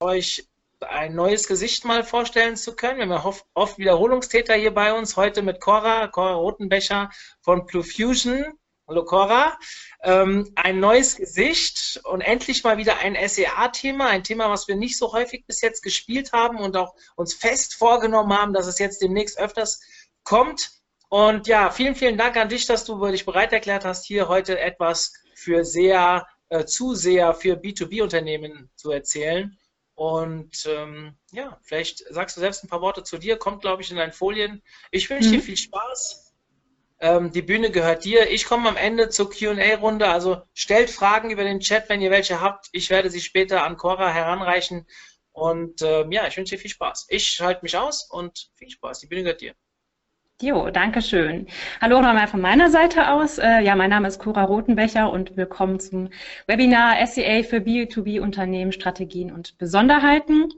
euch ein neues Gesicht mal vorstellen zu können. Wir haben oft, oft Wiederholungstäter hier bei uns, heute mit Cora, Cora Rotenbecher von Blue Fusion. Hallo Cora. Ähm, ein neues Gesicht und endlich mal wieder ein SEA-Thema, ein Thema, was wir nicht so häufig bis jetzt gespielt haben und auch uns fest vorgenommen haben, dass es jetzt demnächst öfters kommt. Und ja, vielen, vielen Dank an dich, dass du dich bereit erklärt hast, hier heute etwas für sehr äh, Zuseher, für B2B-Unternehmen zu erzählen. Und ähm, ja, vielleicht sagst du selbst ein paar Worte zu dir, kommt, glaube ich, in deinen Folien. Ich wünsche mhm. dir viel Spaß. Ähm, die Bühne gehört dir. Ich komme am Ende zur QA-Runde. Also stellt Fragen über den Chat, wenn ihr welche habt. Ich werde sie später an Cora heranreichen. Und ähm, ja, ich wünsche dir viel Spaß. Ich schalte mich aus und viel Spaß. Die Bühne gehört dir. Jo, danke schön. Hallo nochmal von meiner Seite aus. Äh, ja, mein Name ist Cora Rotenbecher und willkommen zum Webinar SEA für B2B-Unternehmen, Strategien und Besonderheiten.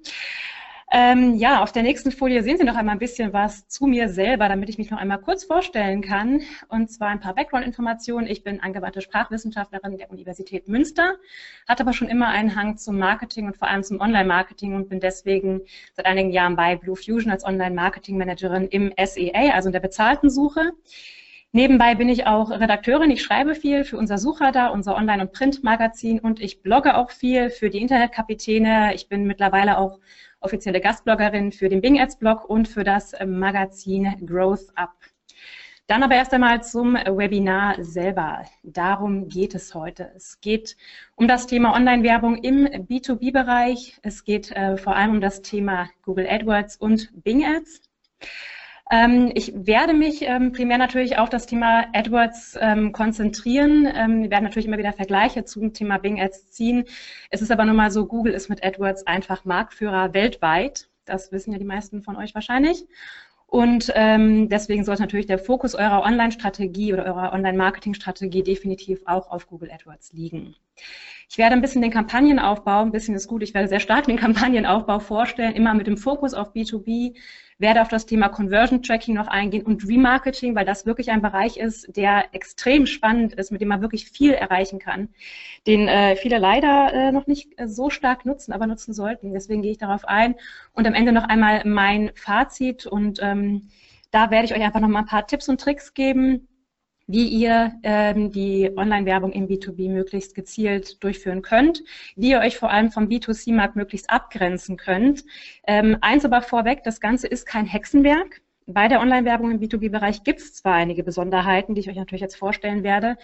Ähm, ja, auf der nächsten Folie sehen Sie noch einmal ein bisschen was zu mir selber, damit ich mich noch einmal kurz vorstellen kann. Und zwar ein paar Background-Informationen. Ich bin angewandte Sprachwissenschaftlerin der Universität Münster, hatte aber schon immer einen Hang zum Marketing und vor allem zum Online-Marketing und bin deswegen seit einigen Jahren bei Blue Fusion als Online-Marketing-Managerin im SEA, also in der bezahlten Suche. Nebenbei bin ich auch Redakteurin. Ich schreibe viel für unser Suchradar, unser Online- und Print-Magazin und ich blogge auch viel für die Internetkapitäne. Ich bin mittlerweile auch offizielle Gastbloggerin für den Bing Ads Blog und für das äh, Magazin Growth Up. Dann aber erst einmal zum Webinar selber. Darum geht es heute. Es geht um das Thema Online-Werbung im B2B-Bereich. Es geht äh, vor allem um das Thema Google AdWords und Bing Ads. Ähm, ich werde mich ähm, primär natürlich auf das Thema AdWords ähm, konzentrieren. wir werden natürlich immer wieder Vergleiche zum Thema Bing Ads ziehen. Es ist aber nun mal so, Google ist mit AdWords einfach Marktführer weltweit. Das wissen ja die meisten von euch wahrscheinlich. Und ähm, deswegen sollte natürlich der Fokus eurer Online-Strategie oder eurer Online-Marketing-Strategie definitiv auch auf Google AdWords liegen. Ich werde ein bisschen den Kampagnenaufbau, ein bisschen ist gut, ich werde sehr stark den Kampagnenaufbau vorstellen, immer mit dem Fokus auf B2B, werde auf das Thema Conversion Tracking noch eingehen und Remarketing, weil das wirklich ein Bereich ist, der extrem spannend ist, mit dem man wirklich viel erreichen kann, den äh, viele leider äh, noch nicht äh, so stark nutzen, aber nutzen sollten. Deswegen gehe ich darauf ein und am Ende noch einmal mein Fazit und ähm, da werde ich euch einfach noch mal ein paar Tipps und Tricks geben, wie ihr ähm, die Online-Werbung im B2B möglichst gezielt durchführen könnt, wie ihr euch vor allem vom B2C-Markt möglichst abgrenzen könnt. Ähm, eins aber vorweg, das Ganze ist kein Hexenwerk. Bei der Online-Werbung im B2B-Bereich gibt es zwar einige Besonderheiten, die ich euch natürlich jetzt vorstellen werde,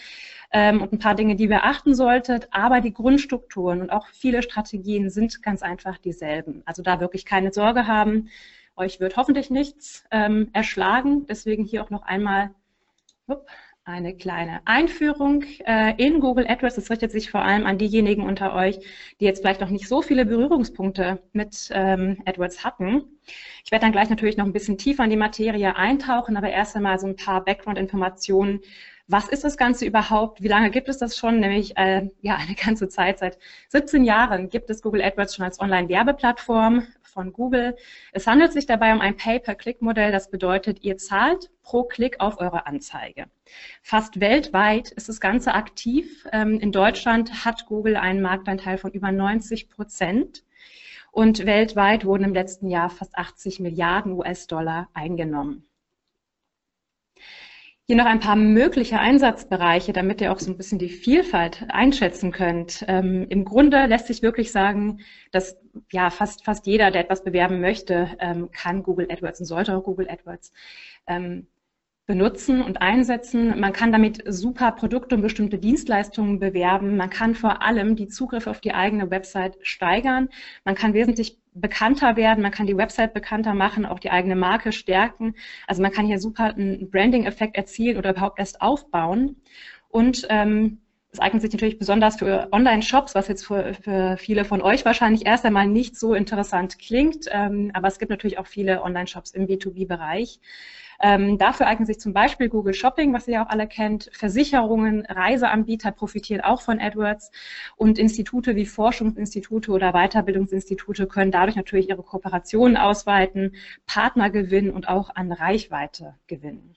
ähm, und ein paar Dinge, die ihr achten solltet, aber die Grundstrukturen und auch viele Strategien sind ganz einfach dieselben. Also da wirklich keine Sorge haben. Euch wird hoffentlich nichts ähm, erschlagen. Deswegen hier auch noch einmal upp, eine kleine Einführung äh, in Google AdWords. Das richtet sich vor allem an diejenigen unter euch, die jetzt vielleicht noch nicht so viele Berührungspunkte mit ähm, AdWords hatten. Ich werde dann gleich natürlich noch ein bisschen tiefer in die Materie eintauchen, aber erst einmal so ein paar Background-Informationen. Was ist das Ganze überhaupt? Wie lange gibt es das schon? Nämlich äh, ja eine ganze Zeit. Seit 17 Jahren gibt es Google AdWords schon als Online-Werbeplattform von Google. Es handelt sich dabei um ein Pay-per-Click-Modell. Das bedeutet, ihr zahlt pro Klick auf eure Anzeige. Fast weltweit ist das Ganze aktiv. Ähm, in Deutschland hat Google einen Marktanteil von über 90 Prozent. Und weltweit wurden im letzten Jahr fast 80 Milliarden US-Dollar eingenommen. Hier noch ein paar mögliche Einsatzbereiche, damit ihr auch so ein bisschen die Vielfalt einschätzen könnt. Ähm, Im Grunde lässt sich wirklich sagen, dass ja fast fast jeder, der etwas bewerben möchte, ähm, kann Google AdWords und sollte auch Google AdWords ähm, benutzen und einsetzen. Man kann damit super Produkte und bestimmte Dienstleistungen bewerben. Man kann vor allem die Zugriffe auf die eigene Website steigern. Man kann wesentlich bekannter werden, man kann die Website bekannter machen, auch die eigene Marke stärken. Also man kann hier super einen Branding-Effekt erzielen oder überhaupt erst aufbauen. Und ähm, es eignet sich natürlich besonders für Online-Shops, was jetzt für, für, viele von euch wahrscheinlich erst einmal nicht so interessant klingt. Ähm, aber es gibt natürlich auch viele Online-Shops im B2B-Bereich. Ähm, dafür eignet sich zum Beispiel Google Shopping, was ihr ja auch alle kennt. Versicherungen, Reiseanbieter profitieren auch von AdWords und Institute wie Forschungsinstitute oder Weiterbildungsinstitute können dadurch natürlich ihre Kooperationen ausweiten, Partner gewinnen und auch an Reichweite gewinnen.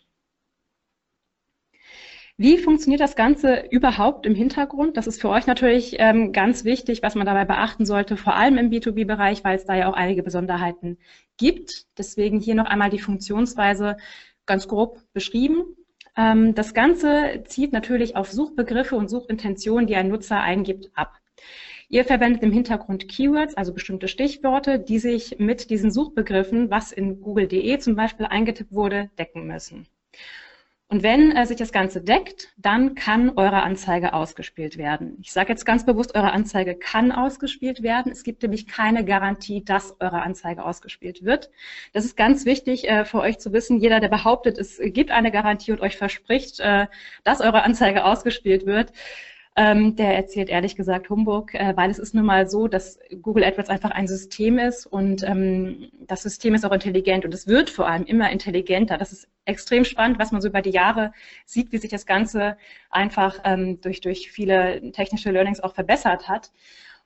Wie funktioniert das Ganze überhaupt im Hintergrund? Das ist für euch natürlich ähm, ganz wichtig, was man dabei beachten sollte, vor allem im B2B-Bereich, weil es da ja auch einige Besonderheiten gibt. Deswegen hier noch einmal die Funktionsweise ganz grob beschrieben. Ähm, das Ganze zieht natürlich auf Suchbegriffe und Suchintentionen, die ein Nutzer eingibt, ab. Ihr verwendet im Hintergrund Keywords, also bestimmte Stichworte, die sich mit diesen Suchbegriffen, was in google.de zum Beispiel eingetippt wurde, decken müssen. Und wenn äh, sich das Ganze deckt, dann kann eure Anzeige ausgespielt werden. Ich sage jetzt ganz bewusst, eure Anzeige kann ausgespielt werden. Es gibt nämlich keine Garantie, dass eure Anzeige ausgespielt wird. Das ist ganz wichtig äh, für euch zu wissen. Jeder, der behauptet, es gibt eine Garantie und euch verspricht, äh, dass eure Anzeige ausgespielt wird, ähm, der erzählt ehrlich gesagt Humbug, äh, weil es ist nun mal so, dass Google AdWords einfach ein System ist und ähm, das System ist auch intelligent und es wird vor allem immer intelligenter. Das ist extrem spannend, was man so über die Jahre sieht, wie sich das Ganze einfach ähm, durch, durch viele technische Learnings auch verbessert hat.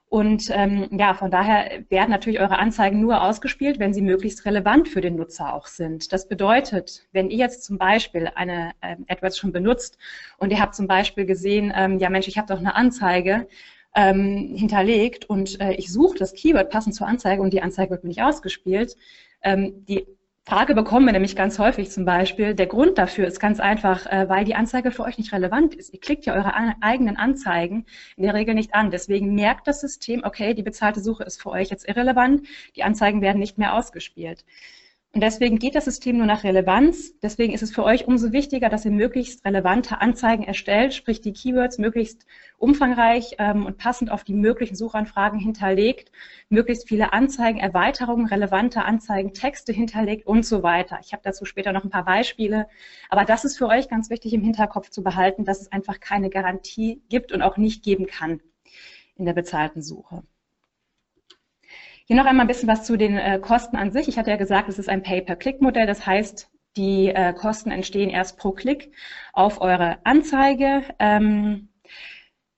Und ähm, ja, von daher werden natürlich eure Anzeigen nur ausgespielt, wenn sie möglichst relevant für den Nutzer auch sind. Das bedeutet, wenn ihr jetzt zum Beispiel eine äh, AdWords schon benutzt und ihr habt zum Beispiel gesehen, ähm, ja Mensch, ich habe doch eine Anzeige ähm, hinterlegt und äh, ich suche das Keyword passend zur Anzeige und die Anzeige wird mir nicht ausgespielt, ähm, die Frage bekommen wir nämlich ganz häufig zum Beispiel. Der Grund dafür ist ganz einfach, äh, weil die Anzeige für euch nicht relevant ist. Ihr klickt ja eure eigenen Anzeigen in der Regel nicht an. Deswegen merkt das System, okay, die bezahlte Suche ist für euch jetzt irrelevant, die Anzeigen werden nicht mehr ausgespielt. Und deswegen geht das System nur nach Relevanz. Deswegen ist es für euch umso wichtiger, dass ihr möglichst relevante Anzeigen erstellt, sprich die Keywords möglichst umfangreich ähm, und passend auf die möglichen Suchanfragen hinterlegt, möglichst viele Anzeigen, Erweiterungen, relevante Anzeigen, Texte hinterlegt und so weiter. Ich habe dazu später noch ein paar Beispiele. Aber das ist für euch ganz wichtig im Hinterkopf zu behalten, dass es einfach keine Garantie gibt und auch nicht geben kann in der bezahlten Suche. Hier noch einmal ein bisschen was zu den äh, Kosten an sich. Ich hatte ja gesagt, es ist ein Pay-per-Click-Modell. Das heißt, die äh, Kosten entstehen erst pro Klick auf eure Anzeige. Ähm,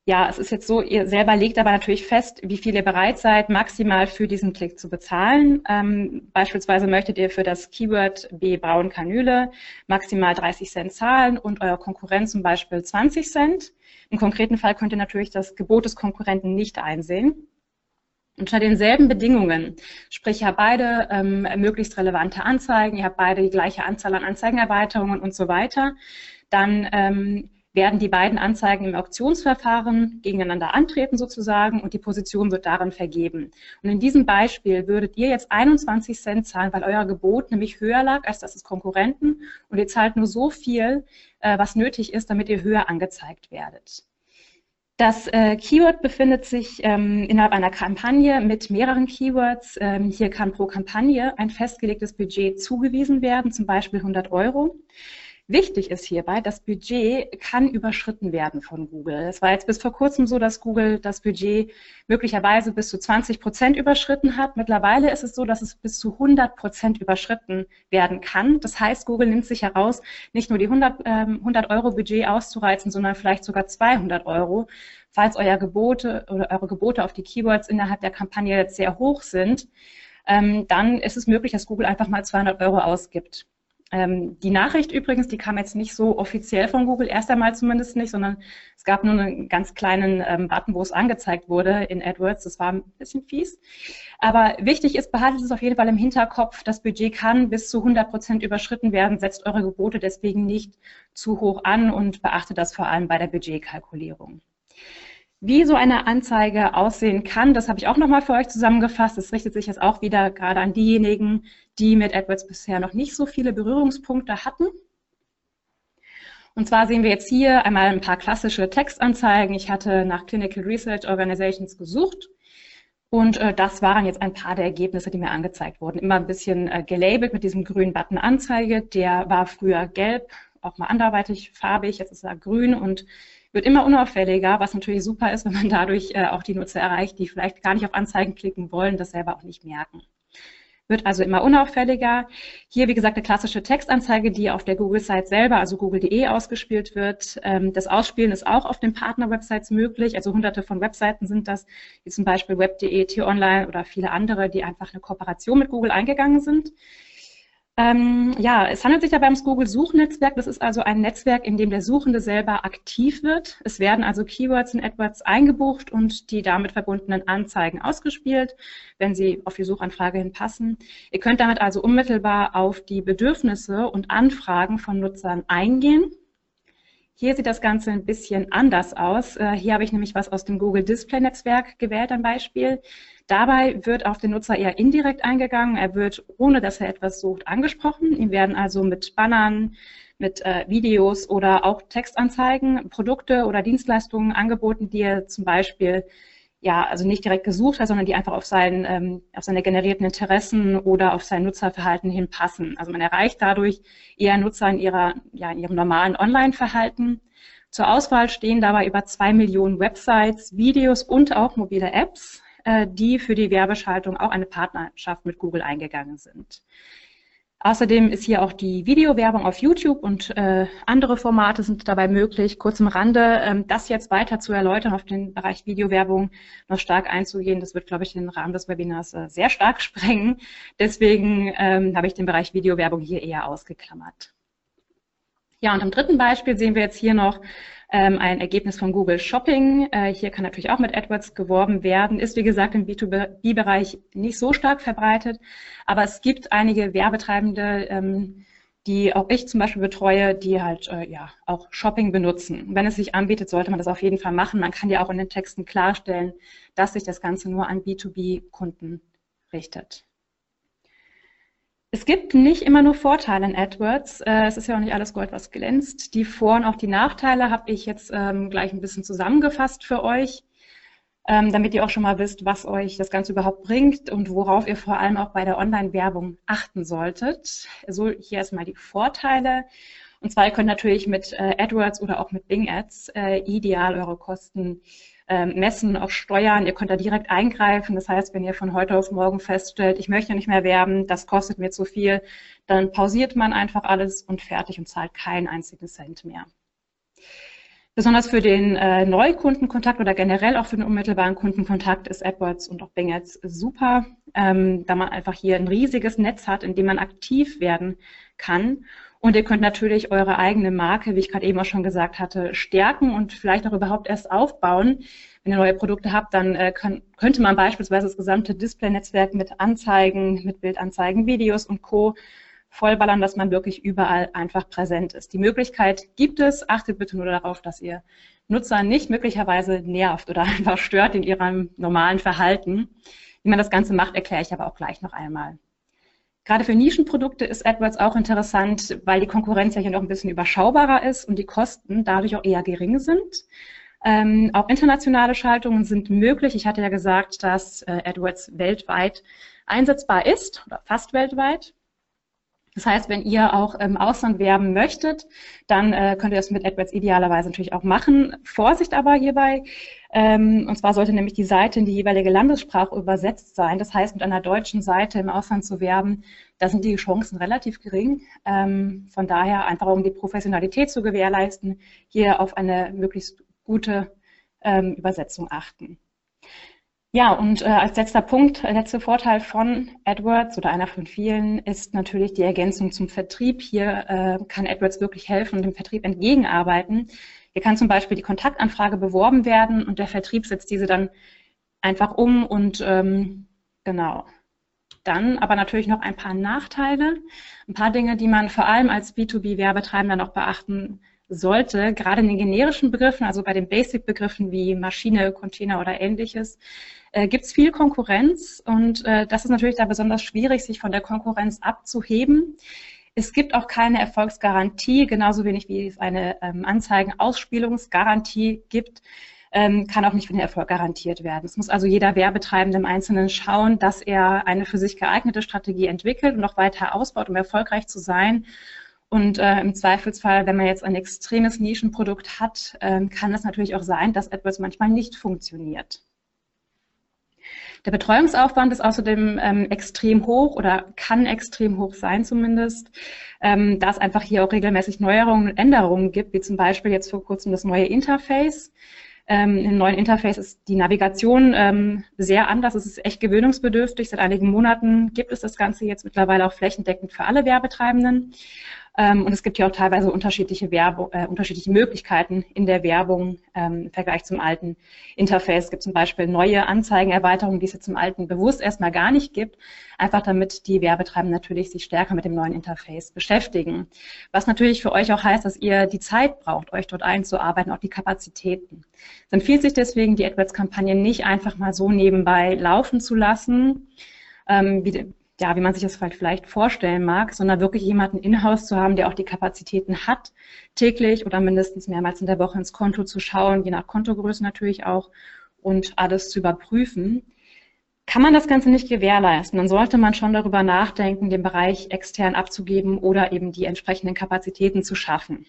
ja, es ist jetzt so, ihr selber legt aber natürlich fest, wie viel ihr bereit seid, maximal für diesen Klick zu bezahlen. Ähm, beispielsweise möchtet ihr für das Keyword B Braun Kanüle maximal 30 Cent zahlen und euer Konkurrent zum Beispiel 20 Cent. Im konkreten Fall könnt ihr natürlich das Gebot des Konkurrenten nicht einsehen unter denselben Bedingungen, sprich ihr habt beide ähm, möglichst relevante Anzeigen, ihr habt beide die gleiche Anzahl an Anzeigenerweiterungen und so weiter, dann ähm, werden die beiden Anzeigen im Auktionsverfahren gegeneinander antreten sozusagen und die Position wird darin vergeben. Und in diesem Beispiel würdet ihr jetzt 21 Cent zahlen, weil euer Gebot nämlich höher lag als das des Konkurrenten und ihr zahlt nur so viel, äh, was nötig ist, damit ihr höher angezeigt werdet. Das äh, Keyword befindet sich ähm, innerhalb einer Kampagne mit mehreren Keywords. Ähm, hier kann pro Kampagne ein festgelegtes Budget zugewiesen werden, zum Beispiel 100 Euro. Wichtig ist hierbei, das Budget kann überschritten werden von Google. Es war jetzt bis vor kurzem so, dass Google das Budget möglicherweise bis zu 20 Prozent überschritten hat. Mittlerweile ist es so, dass es bis zu 100 Prozent überschritten werden kann. Das heißt, Google nimmt sich heraus, nicht nur die 100, ähm, 100 Euro Budget auszureizen, sondern vielleicht sogar 200 Euro, falls euer Gebote oder eure Gebote auf die Keywords innerhalb der Kampagne jetzt sehr hoch sind. Ähm, dann ist es möglich, dass Google einfach mal 200 Euro ausgibt. Ähm, die Nachricht übrigens, die kam jetzt nicht so offiziell von Google, erst einmal zumindest nicht, sondern es gab nur einen ganz kleinen ähm, Button, wo es angezeigt wurde in AdWords. Das war ein bisschen fies. Aber wichtig ist, behaltet es auf jeden Fall im Hinterkopf, das Budget kann bis zu 100 Prozent überschritten werden, setzt eure Gebote deswegen nicht zu hoch an und beachtet das vor allem bei der Budgetkalkulierung. Wie so eine Anzeige aussehen kann, das habe ich auch nochmal für euch zusammengefasst. Es richtet sich jetzt auch wieder gerade an diejenigen, die mit AdWords bisher noch nicht so viele Berührungspunkte hatten. Und zwar sehen wir jetzt hier einmal ein paar klassische Textanzeigen. Ich hatte nach Clinical Research Organizations gesucht und äh, das waren jetzt ein paar der Ergebnisse, die mir angezeigt wurden. Immer ein bisschen äh, gelabelt mit diesem grünen Button Anzeige. Der war früher gelb, auch mal anderweitig farbig, jetzt ist er grün und wird immer unauffälliger, was natürlich super ist, wenn man dadurch äh, auch die Nutzer erreicht, die vielleicht gar nicht auf Anzeigen klicken wollen, das selber auch nicht merken. Wird also immer unauffälliger. Hier, wie gesagt, eine klassische Textanzeige, die auf der Google-Site selber, also google.de, ausgespielt wird. Ähm, das Ausspielen ist auch auf den Partner-Websites möglich. Also hunderte von Webseiten sind das, wie zum Beispiel web.de, T-Online oder viele andere, die einfach eine Kooperation mit Google eingegangen sind. Ähm, ja, es handelt sich dabei ums Google-Suchnetzwerk. Das ist also ein Netzwerk, in dem der Suchende selber aktiv wird. Es werden also Keywords in AdWords eingebucht und die damit verbundenen Anzeigen ausgespielt, wenn sie auf die Suchanfrage hin passen. Ihr könnt damit also unmittelbar auf die Bedürfnisse und Anfragen von Nutzern eingehen. Hier sieht das Ganze ein bisschen anders aus. Äh, hier habe ich nämlich was aus dem Google Display Netzwerk gewählt, ein Beispiel. Dabei wird auf den Nutzer eher indirekt eingegangen. Er wird, ohne dass er etwas sucht, angesprochen. Ihm werden also mit Bannern, mit äh, Videos oder auch Textanzeigen Produkte oder Dienstleistungen angeboten, die er zum Beispiel ja, also nicht direkt gesucht hat, sondern die einfach auf, seinen, ähm, auf seine generierten Interessen oder auf sein Nutzerverhalten hin passen. Also man erreicht dadurch eher Nutzer in, ihrer, ja, in ihrem normalen Online-Verhalten. Zur Auswahl stehen dabei über zwei Millionen Websites, Videos und auch mobile Apps. Äh, die für die Werbeschaltung auch eine Partnerschaft mit Google eingegangen sind. Außerdem ist hier auch die Videowerbung auf YouTube und äh, andere Formate sind dabei möglich. Kurz im Rande, ähm, das jetzt weiter zu erläutern, auf den Bereich Videowerbung noch stark einzugehen, das wird, glaube ich, den Rahmen des Webinars äh, sehr stark sprengen. Deswegen ähm, habe ich den Bereich Videowerbung hier eher ausgeklammert. Ja, und im dritten Beispiel sehen wir jetzt hier noch ähm, ein Ergebnis von Google Shopping. Äh, hier kann natürlich auch mit AdWords geworben werden, ist wie gesagt im B2B-Bereich nicht so stark verbreitet, aber es gibt einige Werbetreibende, ähm, die auch ich zum Beispiel betreue, die halt äh, ja auch Shopping benutzen. Wenn es sich anbietet, sollte man das auf jeden Fall machen. Man kann ja auch in den Texten klarstellen, dass sich das Ganze nur an B2B-Kunden richtet. Es gibt nicht immer nur Vorteile in AdWords. Äh, es ist ja auch nicht alles Gold, was glänzt. Die Vor- und auch die Nachteile habe ich jetzt ähm, gleich ein bisschen zusammengefasst für euch, ähm, damit ihr auch schon mal wisst, was euch das Ganze überhaupt bringt und worauf ihr vor allem auch bei der Online-Werbung achten solltet. So, hier erstmal die Vorteile. Und zwar, ihr könnt natürlich mit äh, AdWords oder auch mit Bing Ads äh, ideal eure Kosten messen, auch steuern. Ihr könnt da direkt eingreifen. Das heißt, wenn ihr von heute auf morgen feststellt, ich möchte nicht mehr werben, das kostet mir zu viel, dann pausiert man einfach alles und fertig und zahlt keinen einzigen Cent mehr. Besonders für den äh, Neukundenkontakt oder generell auch für den unmittelbaren Kundenkontakt ist AdWords und auch Bing Ads super, ähm, da man einfach hier ein riesiges Netz hat, in dem man aktiv werden kann und ihr könnt natürlich eure eigene Marke, wie ich gerade eben auch schon gesagt hatte, stärken und vielleicht auch überhaupt erst aufbauen. Wenn ihr neue Produkte habt, dann äh, kann, könnte man beispielsweise das gesamte Display-Netzwerk mit Anzeigen, mit Bildanzeigen, Videos und Co. vollballern, dass man wirklich überall einfach präsent ist. Die Möglichkeit gibt es. Achtet bitte nur darauf, dass ihr Nutzer nicht möglicherweise nervt oder einfach stört in ihrem normalen Verhalten. Wie man das Ganze macht, erkläre ich aber auch gleich noch einmal. Gerade für Nischenprodukte ist AdWords auch interessant, weil die Konkurrenz ja hier noch ein bisschen überschaubarer ist und die Kosten dadurch auch eher gering sind. Ähm, auch internationale Schaltungen sind möglich. Ich hatte ja gesagt, dass äh, AdWords weltweit einsetzbar ist oder fast weltweit. Das heißt, wenn ihr auch im Ausland werben möchtet, dann äh, könnt ihr das mit AdWords idealerweise natürlich auch machen. Vorsicht aber hierbei, ähm, und zwar sollte nämlich die Seite in die jeweilige Landessprache übersetzt sein. Das heißt, mit einer deutschen Seite im Ausland zu werben, da sind die Chancen relativ gering. Ähm, von daher einfach, um die Professionalität zu gewährleisten, hier auf eine möglichst gute ähm, Übersetzung achten. Ja, und äh, als letzter Punkt, äh, letzter Vorteil von AdWords oder einer von vielen ist natürlich die Ergänzung zum Vertrieb. Hier äh, kann AdWords wirklich helfen und dem Vertrieb entgegenarbeiten. Hier kann zum Beispiel die Kontaktanfrage beworben werden und der Vertrieb setzt diese dann einfach um und ähm, genau. Dann aber natürlich noch ein paar Nachteile, ein paar Dinge, die man vor allem als B2B-Werbetreibender noch beachten sollte, gerade in den generischen Begriffen, also bei den Basic-Begriffen wie Maschine, Container oder ähnliches, äh, gibt es viel Konkurrenz und äh, das ist natürlich da besonders schwierig, sich von der Konkurrenz abzuheben. Es gibt auch keine Erfolgsgarantie, genauso wenig wie es eine ähm, Anzeigenausspielungsgarantie gibt, ähm, kann auch nicht für den Erfolg garantiert werden. Es muss also jeder Werbetreibende im Einzelnen schauen, dass er eine für sich geeignete Strategie entwickelt und noch weiter ausbaut, um erfolgreich zu sein. Und äh, im Zweifelsfall, wenn man jetzt ein extremes Nischenprodukt hat, äh, kann es natürlich auch sein, dass etwas manchmal nicht funktioniert. Der Betreuungsaufwand ist außerdem ähm, extrem hoch oder kann extrem hoch sein zumindest, ähm, da es einfach hier auch regelmäßig Neuerungen und Änderungen gibt, wie zum Beispiel jetzt vor kurzem das neue Interface. Ähm, Im neuen Interface ist die Navigation ähm, sehr anders. Es ist echt gewöhnungsbedürftig. Seit einigen Monaten gibt es das Ganze jetzt mittlerweile auch flächendeckend für alle Werbetreibenden. Ähm, und es gibt hier auch teilweise unterschiedliche, Werbung, äh, unterschiedliche Möglichkeiten in der Werbung ähm, im Vergleich zum alten Interface. Es gibt zum Beispiel neue Anzeigenerweiterungen, die es jetzt im alten bewusst erstmal gar nicht gibt, einfach damit die Werbetreibenden natürlich sich stärker mit dem neuen Interface beschäftigen. Was natürlich für euch auch heißt, dass ihr die Zeit braucht, euch dort einzuarbeiten, auch die Kapazitäten. Es empfiehlt sich deswegen, die AdWords-Kampagne nicht einfach mal so nebenbei laufen zu lassen, ähm, wie, ja, wie man sich das vielleicht vorstellen mag, sondern wirklich jemanden in-house zu haben, der auch die Kapazitäten hat, täglich oder mindestens mehrmals in der Woche ins Konto zu schauen, je nach Kontogröße natürlich auch, und alles zu überprüfen. Kann man das Ganze nicht gewährleisten, dann sollte man schon darüber nachdenken, den Bereich extern abzugeben oder eben die entsprechenden Kapazitäten zu schaffen.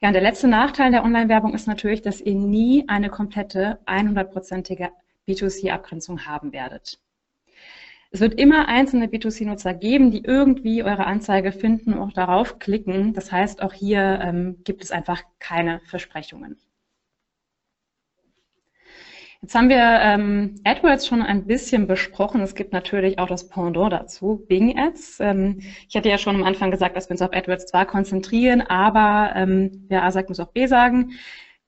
Ja, und der letzte Nachteil der Online-Werbung ist natürlich, dass ihr nie eine komplette 100-prozentige B2C-Abgrenzung haben werdet. Es wird immer einzelne B2C-Nutzer geben, die irgendwie eure Anzeige finden und auch darauf klicken. Das heißt, auch hier ähm, gibt es einfach keine Versprechungen. Jetzt haben wir ähm, AdWords schon ein bisschen besprochen. Es gibt natürlich auch das Pendant dazu, Bing Ads. Ähm, ich hatte ja schon am Anfang gesagt, dass wir uns auf AdWords zwar konzentrieren, aber ähm, wer A sagt, muss auch B sagen.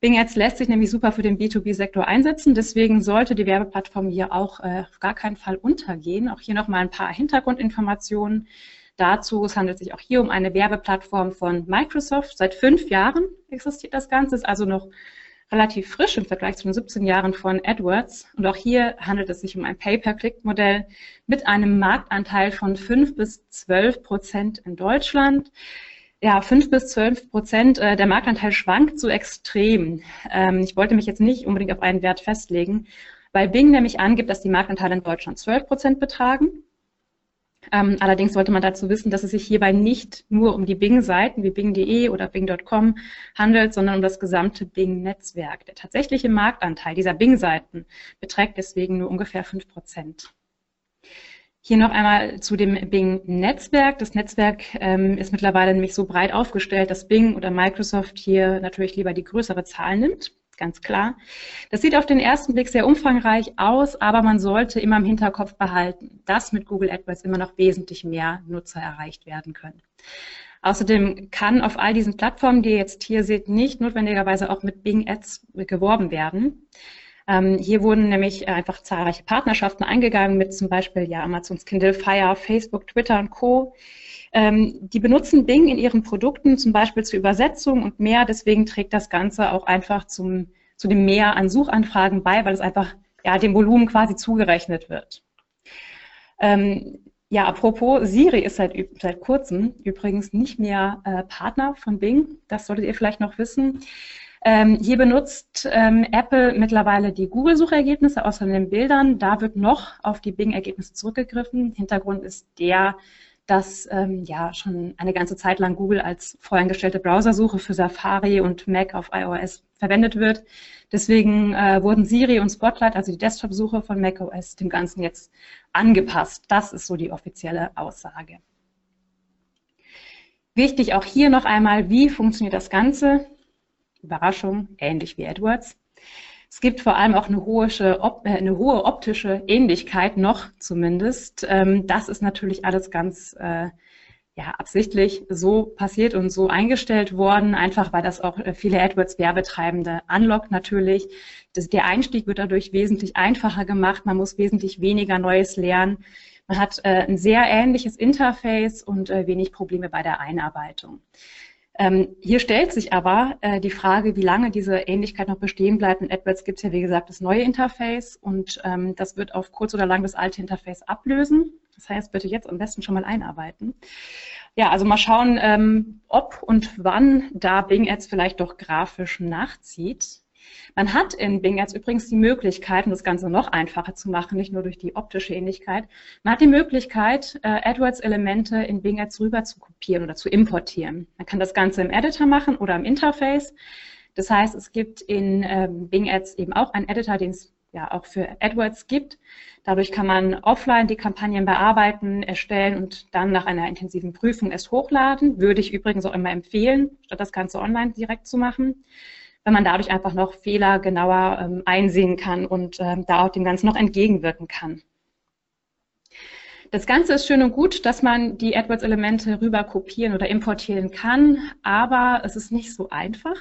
Bing Ads lässt sich nämlich super für den B2B-Sektor einsetzen. Deswegen sollte die Werbeplattform hier auch äh, auf gar keinen Fall untergehen. Auch hier nochmal ein paar Hintergrundinformationen dazu. Es handelt sich auch hier um eine Werbeplattform von Microsoft. Seit fünf Jahren existiert das Ganze, ist also noch relativ frisch im Vergleich zu den 17 Jahren von AdWords. Und auch hier handelt es sich um ein Pay-per-Click-Modell mit einem Marktanteil von fünf bis zwölf Prozent in Deutschland ja, fünf bis zwölf Prozent. Äh, der Marktanteil schwankt so extrem. Ähm, ich wollte mich jetzt nicht unbedingt auf einen Wert festlegen, weil Bing nämlich angibt, dass die Marktanteile in Deutschland zwölf Prozent betragen. Ähm, allerdings sollte man dazu wissen, dass es sich hierbei nicht nur um die Bing-Seiten wie Bing.de oder Bing.com handelt, sondern um das gesamte Bing-Netzwerk. Der tatsächliche Marktanteil dieser Bing-Seiten beträgt deswegen nur ungefähr fünf Prozent. Hier noch einmal zu dem Bing-Netzwerk. Das Netzwerk ähm, ist mittlerweile nämlich so breit aufgestellt, dass Bing oder Microsoft hier natürlich lieber die größere Zahl nimmt. Ganz klar. Das sieht auf den ersten Blick sehr umfangreich aus, aber man sollte immer im Hinterkopf behalten, dass mit Google AdWords immer noch wesentlich mehr Nutzer erreicht werden können. Außerdem kann auf all diesen Plattformen, die ihr jetzt hier seht, nicht notwendigerweise auch mit Bing Ads geworben werden. Ähm, hier wurden nämlich einfach zahlreiche Partnerschaften eingegangen mit zum Beispiel ja, Amazons Kindle Fire, Facebook, Twitter und Co. Ähm, die benutzen Bing in ihren Produkten zum Beispiel zur Übersetzung und mehr. Deswegen trägt das Ganze auch einfach zum, zu dem Mehr an Suchanfragen bei, weil es einfach ja, dem Volumen quasi zugerechnet wird. Ähm, ja, apropos, Siri ist seit, seit kurzem übrigens nicht mehr äh, Partner von Bing. Das solltet ihr vielleicht noch wissen. Ähm, hier benutzt ähm, Apple mittlerweile die Google-Suchergebnisse außer den Bildern. Da wird noch auf die Bing-Ergebnisse zurückgegriffen. Hintergrund ist der, dass ähm, ja schon eine ganze Zeit lang Google als voreingestellte Browsersuche für Safari und Mac auf iOS verwendet wird. Deswegen äh, wurden Siri und Spotlight, also die Desktop-Suche von macOS, dem Ganzen jetzt angepasst. Das ist so die offizielle Aussage. Wichtig auch hier noch einmal, wie funktioniert das Ganze? Überraschung, ähnlich wie AdWords. Es gibt vor allem auch eine hohe, äh, eine hohe optische Ähnlichkeit, noch zumindest. Ähm, das ist natürlich alles ganz äh, ja, absichtlich so passiert und so eingestellt worden, einfach weil das auch äh, viele AdWords-Werbetreibende anlockt natürlich. Das, der Einstieg wird dadurch wesentlich einfacher gemacht, man muss wesentlich weniger Neues lernen. Man hat äh, ein sehr ähnliches Interface und äh, wenig Probleme bei der Einarbeitung. Ähm, hier stellt sich aber äh, die Frage, wie lange diese Ähnlichkeit noch bestehen bleibt. In AdWords gibt es ja, wie gesagt, das neue Interface und ähm, das wird auf kurz oder lang das alte Interface ablösen. Das heißt, bitte jetzt am besten schon mal einarbeiten. Ja, also mal schauen, ähm, ob und wann da Bing Ads vielleicht doch grafisch nachzieht. Man hat in Bing Ads übrigens die Möglichkeit, um das Ganze noch einfacher zu machen, nicht nur durch die optische Ähnlichkeit, man hat die Möglichkeit, äh, AdWords-Elemente in Bing Ads rüber zu kopieren oder zu importieren. Man kann das Ganze im Editor machen oder im Interface. Das heißt, es gibt in ähm, Bing Ads eben auch einen Editor, den es ja auch für AdWords gibt. Dadurch kann man offline die Kampagnen bearbeiten, erstellen und dann nach einer intensiven Prüfung es hochladen. Würde ich übrigens auch immer empfehlen, statt das Ganze online direkt zu machen. Weil man dadurch einfach noch Fehler genauer ähm, einsehen kann und ähm, da auch dem Ganzen noch entgegenwirken kann. Das Ganze ist schön und gut, dass man die AdWords-Elemente rüber kopieren oder importieren kann, aber es ist nicht so einfach.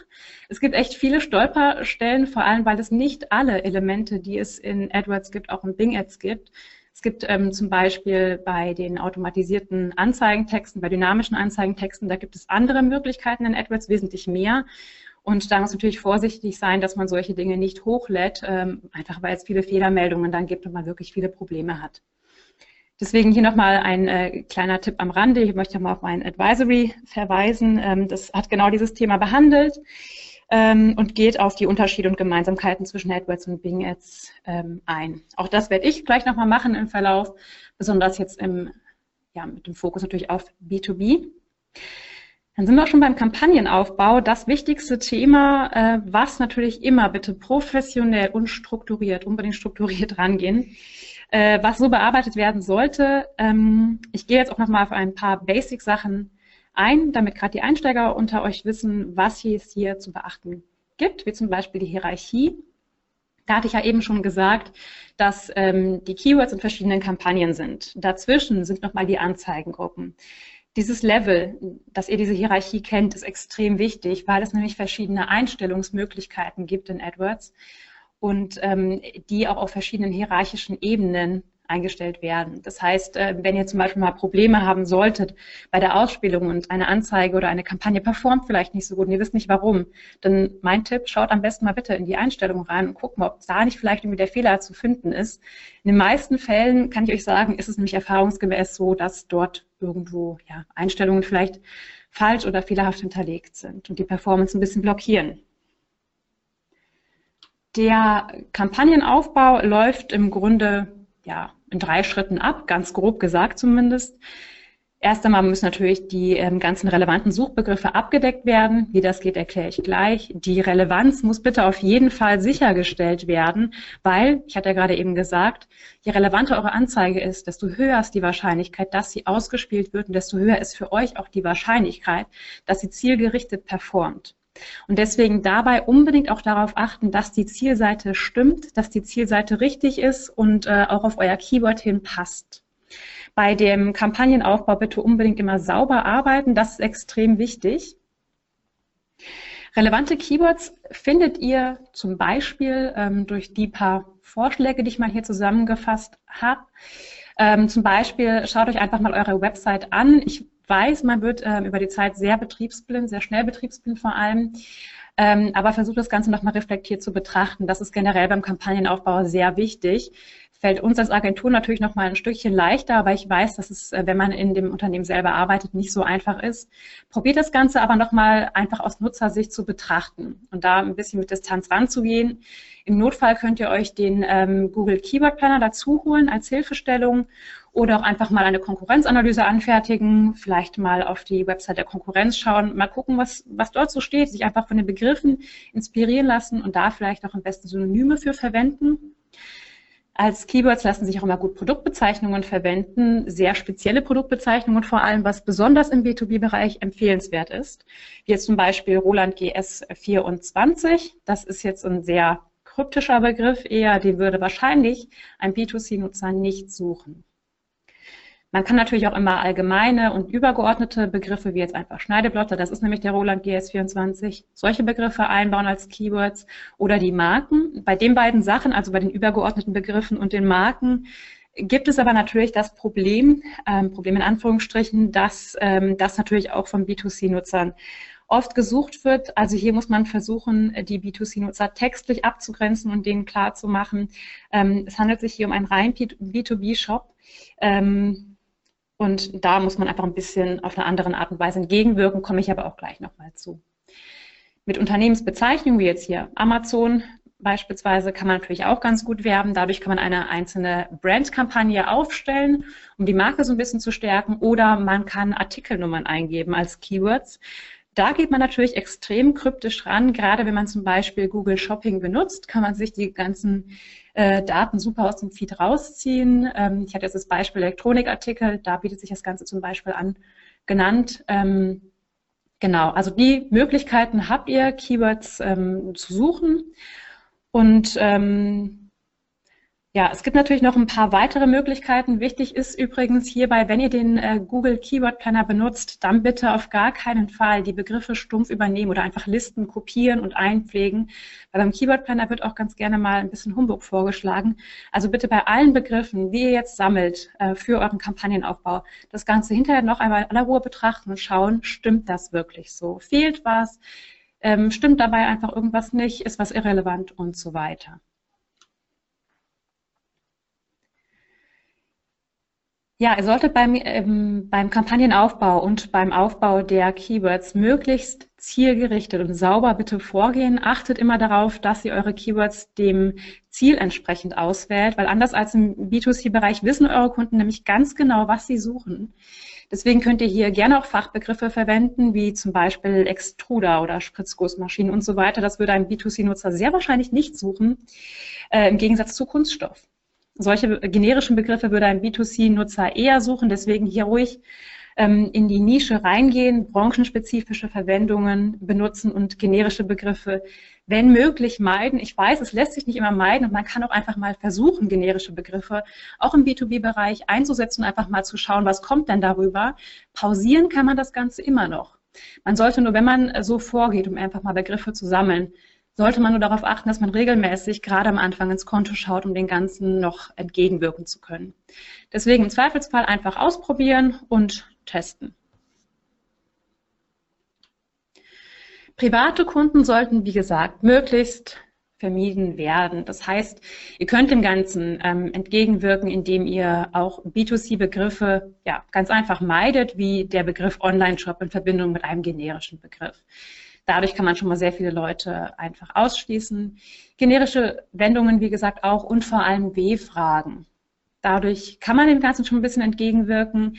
Es gibt echt viele Stolperstellen, vor allem weil es nicht alle Elemente, die es in AdWords gibt, auch in Bing Ads gibt. Es gibt ähm, zum Beispiel bei den automatisierten Anzeigentexten, bei dynamischen Anzeigentexten, da gibt es andere Möglichkeiten in AdWords, wesentlich mehr. Und da muss natürlich vorsichtig sein, dass man solche Dinge nicht hochlädt, ähm, einfach weil es viele Fehlermeldungen dann gibt und man wirklich viele Probleme hat. Deswegen hier nochmal ein äh, kleiner Tipp am Rande. Ich möchte mal auf mein Advisory verweisen. Ähm, das hat genau dieses Thema behandelt ähm, und geht auf die Unterschiede und Gemeinsamkeiten zwischen AdWords und Bing Ads ähm, ein. Auch das werde ich gleich nochmal machen im Verlauf, besonders jetzt im, ja, mit dem Fokus natürlich auf B2B. Dann sind wir schon beim Kampagnenaufbau. Das wichtigste Thema, äh, was natürlich immer bitte professionell und strukturiert, unbedingt strukturiert rangehen äh, was so bearbeitet werden sollte. Ähm, ich gehe jetzt auch nochmal auf ein paar Basic-Sachen ein, damit gerade die Einsteiger unter euch wissen, was es hier zu beachten gibt, wie zum Beispiel die Hierarchie. Da hatte ich ja eben schon gesagt, dass ähm, die Keywords in verschiedenen Kampagnen sind. Dazwischen sind nochmal die Anzeigengruppen. Dieses Level, dass ihr diese Hierarchie kennt, ist extrem wichtig, weil es nämlich verschiedene Einstellungsmöglichkeiten gibt in AdWords und ähm, die auch auf verschiedenen hierarchischen Ebenen eingestellt werden. Das heißt, äh, wenn ihr zum Beispiel mal Probleme haben solltet bei der Ausspielung und eine Anzeige oder eine Kampagne performt vielleicht nicht so gut und ihr wisst nicht warum, dann mein Tipp, schaut am besten mal bitte in die Einstellung rein und guckt mal, ob da nicht vielleicht irgendwie der Fehler zu finden ist. In den meisten Fällen kann ich euch sagen, ist es nämlich erfahrungsgemäß so, dass dort irgendwo ja, Einstellungen vielleicht falsch oder fehlerhaft hinterlegt sind und die Performance ein bisschen blockieren. Der Kampagnenaufbau läuft im Grunde ja, in drei Schritten ab, ganz grob gesagt zumindest. Erst einmal müssen natürlich die ähm, ganzen relevanten Suchbegriffe abgedeckt werden. Wie das geht, erkläre ich gleich. Die Relevanz muss bitte auf jeden Fall sichergestellt werden, weil, ich hatte ja gerade eben gesagt, je relevanter eure Anzeige ist, desto höher ist die Wahrscheinlichkeit, dass sie ausgespielt wird und desto höher ist für euch auch die Wahrscheinlichkeit, dass sie zielgerichtet performt. Und deswegen dabei unbedingt auch darauf achten, dass die Zielseite stimmt, dass die Zielseite richtig ist und äh, auch auf euer Keyword hin passt. Bei dem Kampagnenaufbau bitte unbedingt immer sauber arbeiten, das ist extrem wichtig. Relevante Keywords findet ihr zum Beispiel ähm, durch die paar Vorschläge, die ich mal hier zusammengefasst habe. Ähm, zum Beispiel schaut euch einfach mal eure Website an. Ich weiß, man wird ähm, über die Zeit sehr betriebsblind, sehr schnell betriebsblind vor allem. Ähm, aber versucht das Ganze nochmal reflektiert zu betrachten. Das ist generell beim Kampagnenaufbau sehr wichtig. Fällt uns als Agentur natürlich nochmal ein Stückchen leichter, aber ich weiß, dass es, äh, wenn man in dem Unternehmen selber arbeitet, nicht so einfach ist. Probiert das Ganze aber nochmal einfach aus Nutzersicht zu betrachten und da ein bisschen mit Distanz ranzugehen. Im Notfall könnt ihr euch den ähm, Google Keyword Planner dazu holen als Hilfestellung oder auch einfach mal eine Konkurrenzanalyse anfertigen, vielleicht mal auf die Website der Konkurrenz schauen, mal gucken, was, was dort so steht, sich einfach von den Begriffen inspirieren lassen und da vielleicht auch am besten Synonyme für verwenden. Als Keywords lassen sich auch immer gut Produktbezeichnungen verwenden, sehr spezielle Produktbezeichnungen vor allem, was besonders im B2B-Bereich empfehlenswert ist. Wie jetzt zum Beispiel Roland GS 24. Das ist jetzt ein sehr kryptischer Begriff eher, den würde wahrscheinlich ein B2C-Nutzer nicht suchen. Man kann natürlich auch immer allgemeine und übergeordnete Begriffe, wie jetzt einfach Schneideblotter, das ist nämlich der Roland GS24, solche Begriffe einbauen als Keywords oder die Marken. Bei den beiden Sachen, also bei den übergeordneten Begriffen und den Marken, gibt es aber natürlich das Problem, ähm, Problem in Anführungsstrichen, dass ähm, das natürlich auch von B2C-Nutzern oft gesucht wird. Also hier muss man versuchen, die B2C-Nutzer textlich abzugrenzen und denen klarzumachen, ähm, es handelt sich hier um einen rein B2B-Shop. Ähm, und da muss man einfach ein bisschen auf eine andere Art und Weise entgegenwirken, komme ich aber auch gleich nochmal zu. Mit Unternehmensbezeichnungen wie jetzt hier Amazon beispielsweise kann man natürlich auch ganz gut werben. Dadurch kann man eine einzelne Brandkampagne aufstellen, um die Marke so ein bisschen zu stärken. Oder man kann Artikelnummern eingeben als Keywords. Da geht man natürlich extrem kryptisch ran. Gerade wenn man zum Beispiel Google Shopping benutzt, kann man sich die ganzen äh, Daten super aus dem Feed rausziehen. Ähm, ich hatte jetzt das Beispiel Elektronikartikel, da bietet sich das Ganze zum Beispiel an, genannt. Ähm, Genau, also die Möglichkeiten habt ihr, Keywords ähm, zu suchen. Und ähm, ja, es gibt natürlich noch ein paar weitere Möglichkeiten. Wichtig ist übrigens hierbei, wenn ihr den äh, Google Keyword Planner benutzt, dann bitte auf gar keinen Fall die Begriffe stumpf übernehmen oder einfach Listen kopieren und einpflegen. Weil beim Keyword Planner wird auch ganz gerne mal ein bisschen Humbug vorgeschlagen. Also bitte bei allen Begriffen, die ihr jetzt sammelt äh, für euren Kampagnenaufbau, das Ganze hinterher noch einmal in aller Ruhe betrachten und schauen, stimmt das wirklich so? Fehlt was? Ähm, stimmt dabei einfach irgendwas nicht? Ist was irrelevant und so weiter? Ja, ihr solltet beim, ähm, beim Kampagnenaufbau und beim Aufbau der Keywords möglichst zielgerichtet und sauber bitte vorgehen. Achtet immer darauf, dass ihr eure Keywords dem Ziel entsprechend auswählt, weil anders als im B2C-Bereich wissen eure Kunden nämlich ganz genau, was sie suchen. Deswegen könnt ihr hier gerne auch Fachbegriffe verwenden, wie zum Beispiel Extruder oder Spritzgussmaschinen und so weiter. Das würde ein B2C-Nutzer sehr wahrscheinlich nicht suchen, äh, im Gegensatz zu Kunststoff. Solche generischen Begriffe würde ein B2C-Nutzer eher suchen, deswegen hier ruhig ähm, in die Nische reingehen, branchenspezifische Verwendungen benutzen und generische Begriffe, wenn möglich, meiden. Ich weiß, es lässt sich nicht immer meiden und man kann auch einfach mal versuchen, generische Begriffe auch im B2B-Bereich einzusetzen und einfach mal zu schauen, was kommt denn darüber. Pausieren kann man das Ganze immer noch. Man sollte nur, wenn man so vorgeht, um einfach mal Begriffe zu sammeln, sollte man nur darauf achten, dass man regelmäßig gerade am Anfang ins Konto schaut, um den Ganzen noch entgegenwirken zu können. Deswegen im Zweifelsfall einfach ausprobieren und testen. Private Kunden sollten, wie gesagt, möglichst vermieden werden. Das heißt, ihr könnt dem Ganzen ähm, entgegenwirken, indem ihr auch B2C-Begriffe ja, ganz einfach meidet, wie der Begriff Online-Shop in Verbindung mit einem generischen Begriff. Dadurch kann man schon mal sehr viele Leute einfach ausschließen. Generische Wendungen, wie gesagt, auch und vor allem W-Fragen. Dadurch kann man dem Ganzen schon ein bisschen entgegenwirken.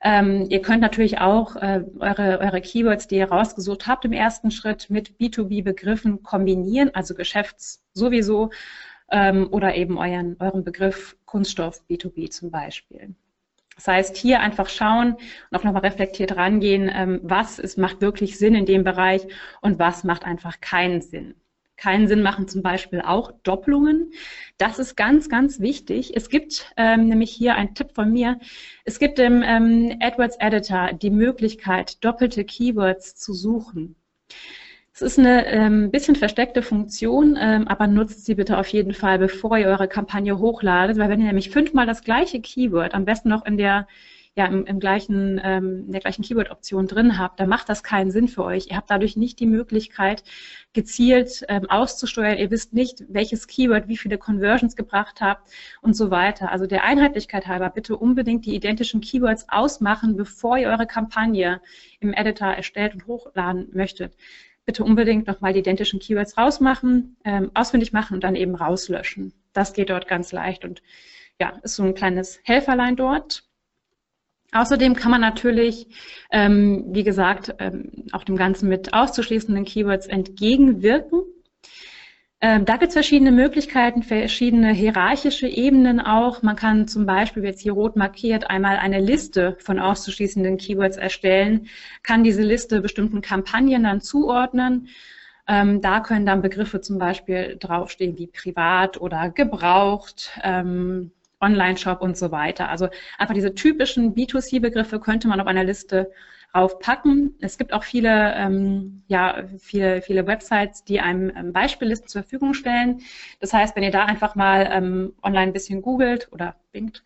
Ähm, ihr könnt natürlich auch äh, eure, eure Keywords, die ihr rausgesucht habt, im ersten Schritt mit B2B-Begriffen kombinieren, also Geschäfts sowieso, ähm, oder eben euren, euren Begriff Kunststoff B2B zum Beispiel. Das heißt, hier einfach schauen und auch nochmal reflektiert rangehen, ähm, was ist, macht wirklich Sinn in dem Bereich und was macht einfach keinen Sinn. Keinen Sinn machen zum Beispiel auch Doppelungen. Das ist ganz, ganz wichtig. Es gibt ähm, nämlich hier ein Tipp von mir. Es gibt im ähm, AdWords Editor die Möglichkeit, doppelte Keywords zu suchen. Es ist eine ähm, bisschen versteckte Funktion, ähm, aber nutzt sie bitte auf jeden Fall, bevor ihr eure Kampagne hochladet, weil wenn ihr nämlich fünfmal das gleiche Keyword, am besten noch in der ja, im, im gleichen, ähm, in der gleichen Keyword-Option drin habt, dann macht das keinen Sinn für euch. Ihr habt dadurch nicht die Möglichkeit, gezielt ähm, auszusteuern. Ihr wisst nicht, welches Keyword wie viele Conversions gebracht habt und so weiter. Also der Einheitlichkeit halber bitte unbedingt die identischen Keywords ausmachen, bevor ihr eure Kampagne im Editor erstellt und hochladen möchtet bitte unbedingt nochmal die identischen Keywords rausmachen, ähm, ausfindig machen und dann eben rauslöschen. Das geht dort ganz leicht und ja, ist so ein kleines Helferlein dort. Außerdem kann man natürlich, ähm, wie gesagt, ähm, auch dem Ganzen mit auszuschließenden Keywords entgegenwirken. Ähm, da gibt es verschiedene Möglichkeiten, verschiedene hierarchische Ebenen auch. Man kann zum Beispiel, jetzt hier rot markiert, einmal eine Liste von auszuschließenden Keywords erstellen, kann diese Liste bestimmten Kampagnen dann zuordnen. Ähm, da können dann Begriffe zum Beispiel draufstehen wie privat oder gebraucht, ähm, Online-Shop und so weiter. Also einfach diese typischen B2C-Begriffe könnte man auf einer Liste raufpacken. Es gibt auch viele, ähm, ja, viele, viele Websites, die einem ähm, Beispiellisten zur Verfügung stellen. Das heißt, wenn ihr da einfach mal ähm, online ein bisschen googelt oder bingt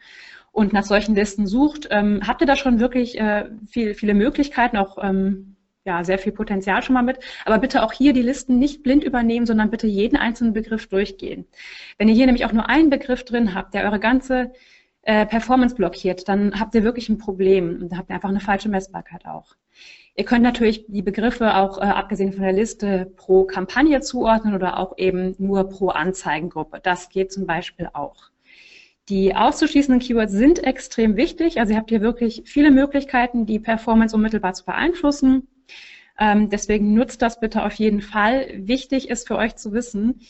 und nach solchen Listen sucht, ähm, habt ihr da schon wirklich äh, viel, viele Möglichkeiten, auch ähm, ja, sehr viel Potenzial schon mal mit. Aber bitte auch hier die Listen nicht blind übernehmen, sondern bitte jeden einzelnen Begriff durchgehen. Wenn ihr hier nämlich auch nur einen Begriff drin habt, der eure ganze äh, Performance blockiert, dann habt ihr wirklich ein Problem und habt ihr einfach eine falsche Messbarkeit auch. Ihr könnt natürlich die Begriffe auch, äh, abgesehen von der Liste, pro Kampagne zuordnen oder auch eben nur pro Anzeigengruppe. Das geht zum Beispiel auch. Die auszuschließenden Keywords sind extrem wichtig. Also ihr habt hier wirklich viele Möglichkeiten, die Performance unmittelbar zu beeinflussen. Ähm, deswegen nutzt das bitte auf jeden Fall. Wichtig ist für euch zu wissen,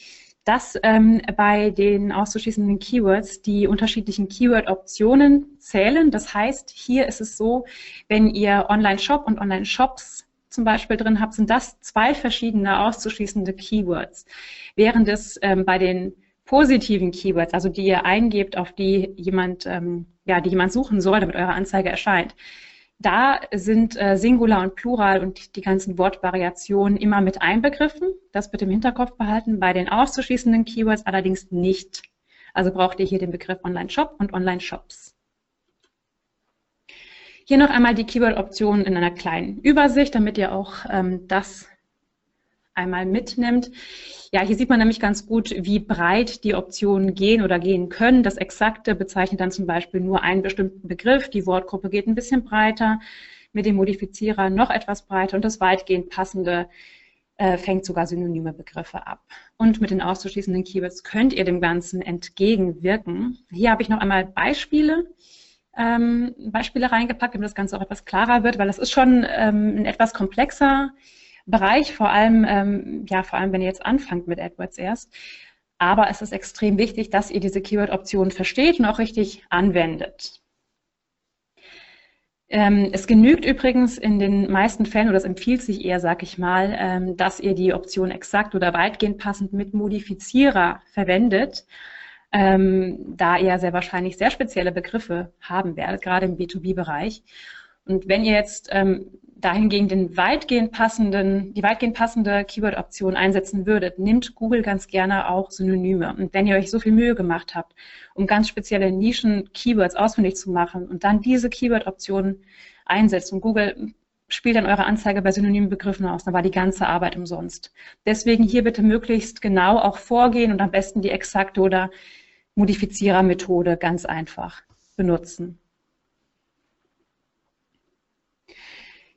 dass ähm, bei den auszuschließenden Keywords die unterschiedlichen Keyword-Optionen zählen. Das heißt, hier ist es so, wenn ihr Online-Shop und Online-Shops zum Beispiel drin habt, sind das zwei verschiedene auszuschließende Keywords. Während es ähm, bei den positiven Keywords, also die ihr eingebt, auf die jemand, ähm, ja, die jemand suchen soll, damit eure Anzeige erscheint, da sind äh, Singular und Plural und die ganzen Wortvariationen immer mit einbegriffen. Das bitte im Hinterkopf behalten. Bei den auszuschließenden Keywords allerdings nicht. Also braucht ihr hier den Begriff Online-Shop und Online-Shops. Hier noch einmal die Keyword-Optionen in einer kleinen Übersicht, damit ihr auch ähm, das einmal mitnimmt. Ja, hier sieht man nämlich ganz gut, wie breit die Optionen gehen oder gehen können. Das Exakte bezeichnet dann zum Beispiel nur einen bestimmten Begriff. Die Wortgruppe geht ein bisschen breiter, mit dem Modifizierer noch etwas breiter und das weitgehend passende äh, fängt sogar synonyme Begriffe ab. Und mit den auszuschließenden Keywords könnt ihr dem Ganzen entgegenwirken. Hier habe ich noch einmal Beispiele. Ähm, Beispiele reingepackt, damit das Ganze auch etwas klarer wird, weil das ist schon ähm, ein etwas komplexer Bereich, vor allem, ähm, ja, vor allem, wenn ihr jetzt anfangt mit AdWords erst. Aber es ist extrem wichtig, dass ihr diese Keyword-Optionen versteht und auch richtig anwendet. Ähm, es genügt übrigens in den meisten Fällen, oder es empfiehlt sich eher, sag ich mal, ähm, dass ihr die Option exakt oder weitgehend passend mit Modifizierer verwendet, ähm, da ihr sehr wahrscheinlich sehr spezielle Begriffe haben werdet, gerade im B2B-Bereich. Und wenn ihr jetzt ähm, dahingegen den weitgehend passenden, die weitgehend passende Keyword-Option einsetzen würdet, nimmt Google ganz gerne auch Synonyme. Und wenn ihr euch so viel Mühe gemacht habt, um ganz spezielle Nischen-Keywords ausfindig zu machen und dann diese Keyword-Option einsetzt und Google spielt dann eure Anzeige bei synonymen Begriffen aus, dann war die ganze Arbeit umsonst. Deswegen hier bitte möglichst genau auch vorgehen und am besten die exakte oder Modifizierer-Methode ganz einfach benutzen.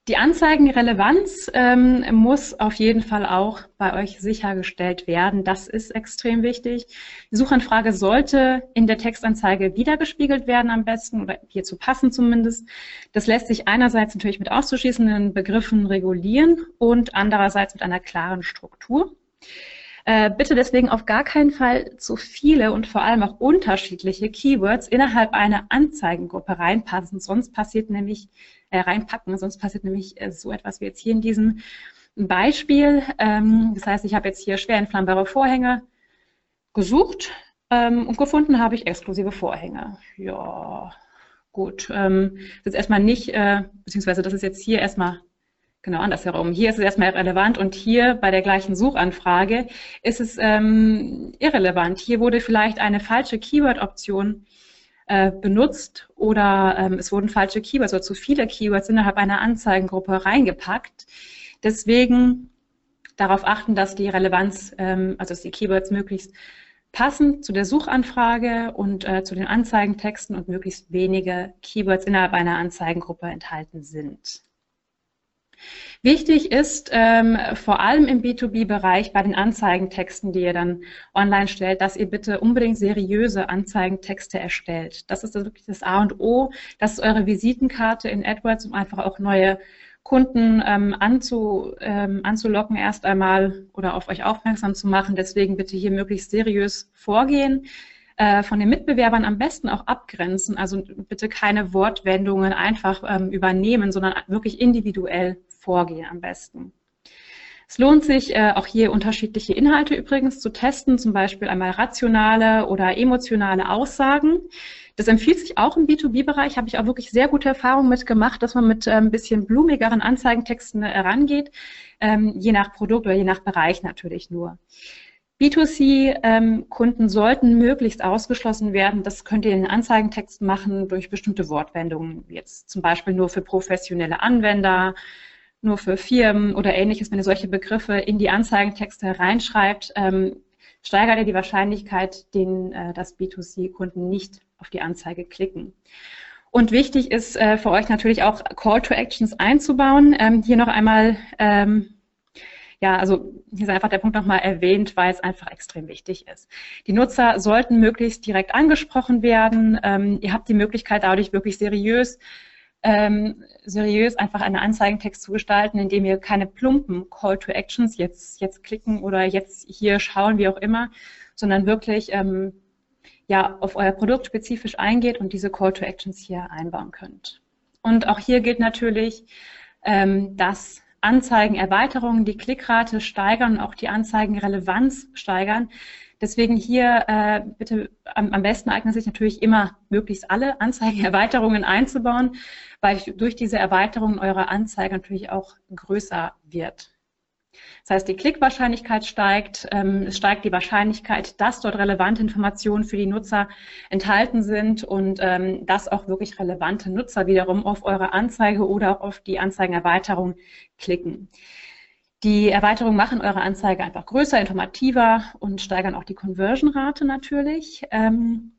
Die Anzeigenrelevanz ähm, muss auf jeden Fall auch bei euch sichergestellt werden. Das ist extrem wichtig. Die Suchanfrage sollte in der Textanzeige wiedergespiegelt werden am besten oder hierzu passen zumindest. Das lässt sich einerseits natürlich mit auszuschließenden Begriffen regulieren und andererseits mit einer klaren Struktur. Äh, bitte deswegen auf gar keinen Fall zu viele und vor allem auch unterschiedliche Keywords innerhalb einer Anzeigengruppe reinpassen. Sonst passiert nämlich, äh, reinpacken, sonst passiert nämlich äh, so etwas wie jetzt hier in diesem Beispiel. Ähm, das heißt, ich habe jetzt hier schwer entflammbare Vorhänge gesucht ähm, und gefunden habe ich exklusive Vorhänge. Ja, gut. Ähm, das ist erstmal nicht, äh, beziehungsweise das ist jetzt hier erstmal Genau, andersherum. Hier ist es erstmal relevant und hier bei der gleichen Suchanfrage ist es ähm, irrelevant. Hier wurde vielleicht eine falsche Keyword-Option äh, benutzt oder ähm, es wurden falsche Keywords oder zu viele Keywords innerhalb einer Anzeigengruppe reingepackt. Deswegen darauf achten, dass die Relevanz, ähm, also dass die Keywords möglichst passend zu der Suchanfrage und äh, zu den Anzeigentexten und möglichst wenige Keywords innerhalb einer Anzeigengruppe enthalten sind. Wichtig ist ähm, vor allem im B2B-Bereich bei den Anzeigentexten, die ihr dann online stellt, dass ihr bitte unbedingt seriöse Anzeigentexte erstellt. Das ist wirklich das A und O. Das ist eure Visitenkarte in AdWords, um einfach auch neue Kunden ähm, anzu, ähm, anzulocken erst einmal oder auf euch aufmerksam zu machen. Deswegen bitte hier möglichst seriös vorgehen äh, von den Mitbewerbern am besten auch abgrenzen. Also bitte keine Wortwendungen einfach ähm, übernehmen, sondern wirklich individuell vorgehen am besten. Es lohnt sich äh, auch hier unterschiedliche Inhalte übrigens zu testen, zum Beispiel einmal rationale oder emotionale Aussagen. Das empfiehlt sich auch im B2B-Bereich, habe ich auch wirklich sehr gute Erfahrungen mitgemacht, dass man mit äh, ein bisschen blumigeren Anzeigentexten äh, rangeht, ähm, je nach Produkt oder je nach Bereich natürlich nur. B2C-Kunden ähm, sollten möglichst ausgeschlossen werden. Das könnt ihr in Anzeigentexten machen durch bestimmte Wortwendungen, jetzt zum Beispiel nur für professionelle Anwender, nur für Firmen oder ähnliches. Wenn ihr solche Begriffe in die Anzeigentexte reinschreibt, ähm, steigert ihr die Wahrscheinlichkeit, den, äh, dass B2C-Kunden nicht auf die Anzeige klicken. Und wichtig ist äh, für euch natürlich auch Call to Actions einzubauen. Ähm, hier noch einmal ähm, ja, also hier ist einfach der Punkt nochmal erwähnt, weil es einfach extrem wichtig ist. Die Nutzer sollten möglichst direkt angesprochen werden. Ähm, ihr habt die Möglichkeit, dadurch wirklich seriös ähm, seriös einfach einen Anzeigentext zu gestalten, indem ihr keine plumpen Call to Actions jetzt, jetzt klicken oder jetzt hier schauen, wie auch immer, sondern wirklich ähm, ja, auf euer Produkt spezifisch eingeht und diese Call to Actions hier einbauen könnt. Und auch hier gilt natürlich, ähm, dass Anzeigenerweiterungen die Klickrate steigern und auch die Anzeigenrelevanz steigern. Deswegen hier äh, bitte am, am besten eignet sich natürlich immer möglichst alle Anzeigenerweiterungen einzubauen, weil durch diese Erweiterungen eure Anzeige natürlich auch größer wird. Das heißt, die Klickwahrscheinlichkeit steigt, ähm, es steigt die Wahrscheinlichkeit, dass dort relevante Informationen für die Nutzer enthalten sind und ähm, dass auch wirklich relevante Nutzer wiederum auf eure Anzeige oder auch auf die Anzeigenerweiterung klicken. Die Erweiterungen machen eure Anzeige einfach größer, informativer und steigern auch die Conversion-Rate natürlich. Ähm,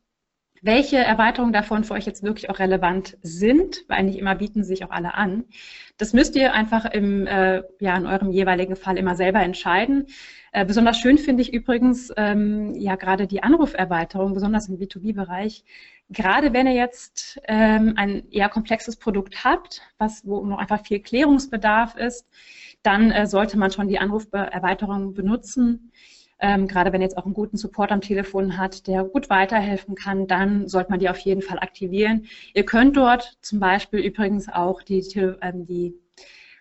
welche Erweiterungen davon für euch jetzt wirklich auch relevant sind, weil nicht immer bieten sich auch alle an. Das müsst ihr einfach im, äh, ja, in eurem jeweiligen Fall immer selber entscheiden. Äh, besonders schön finde ich übrigens ähm, ja gerade die Anruferweiterung, besonders im B2B-Bereich. Gerade wenn ihr jetzt ähm, ein eher komplexes Produkt habt, was wo noch einfach viel Klärungsbedarf ist, dann äh, sollte man schon die Anruferweiterung benutzen. Ähm, gerade wenn jetzt auch einen guten Support am Telefon hat, der gut weiterhelfen kann, dann sollte man die auf jeden Fall aktivieren. Ihr könnt dort zum Beispiel übrigens auch die, ähm, die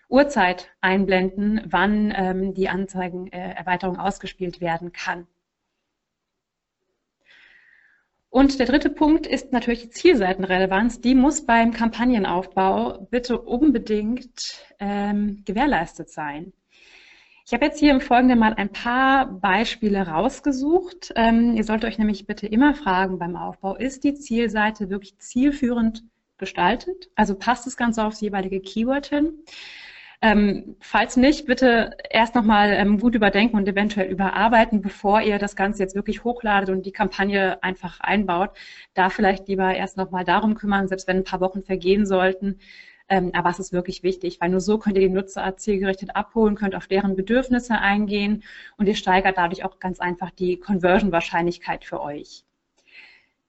Uhrzeit einblenden, wann ähm, die Anzeigenerweiterung ausgespielt werden kann. Und der dritte Punkt ist natürlich die Zielseitenrelevanz. Die muss beim Kampagnenaufbau bitte unbedingt ähm, gewährleistet sein. Ich habe jetzt hier im Folgenden mal ein paar Beispiele rausgesucht. Ähm, ihr solltet euch nämlich bitte immer fragen beim Aufbau, ist die Zielseite wirklich zielführend gestaltet? Also passt das Ganze aufs jeweilige Keyword hin? Ähm, falls nicht, bitte erst nochmal ähm, gut überdenken und eventuell überarbeiten, bevor ihr das Ganze jetzt wirklich hochladet und die Kampagne einfach einbaut. Da vielleicht lieber erst nochmal darum kümmern, selbst wenn ein paar Wochen vergehen sollten, ähm, aber es ist wirklich wichtig, weil nur so könnt ihr die Nutzer zielgerichtet abholen, könnt auf deren Bedürfnisse eingehen und ihr steigert dadurch auch ganz einfach die Conversion-Wahrscheinlichkeit für euch.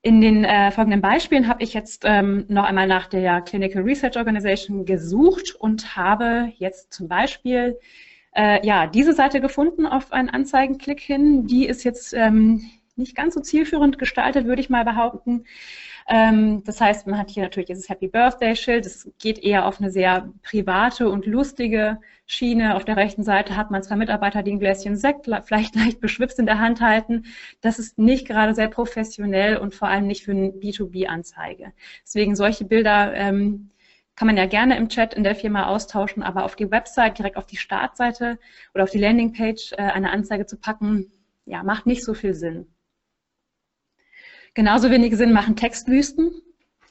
In den äh, folgenden Beispielen habe ich jetzt ähm, noch einmal nach der Clinical Research Organization gesucht und habe jetzt zum Beispiel äh, ja, diese Seite gefunden auf einen Anzeigenklick hin. Die ist jetzt ähm, nicht ganz so zielführend gestaltet, würde ich mal behaupten. Ähm, das heißt, man hat hier natürlich dieses Happy Birthday Schild. Das geht eher auf eine sehr private und lustige Schiene. Auf der rechten Seite hat man zwei Mitarbeiter, die ein Gläschen Sekt vielleicht leicht beschwipst in der Hand halten. Das ist nicht gerade sehr professionell und vor allem nicht für eine B2B-Anzeige. Deswegen solche Bilder ähm, kann man ja gerne im Chat in der Firma austauschen, aber auf die Website, direkt auf die Startseite oder auf die Landingpage äh, eine Anzeige zu packen, ja, macht nicht so viel Sinn. Genauso wenig Sinn machen Textwüsten.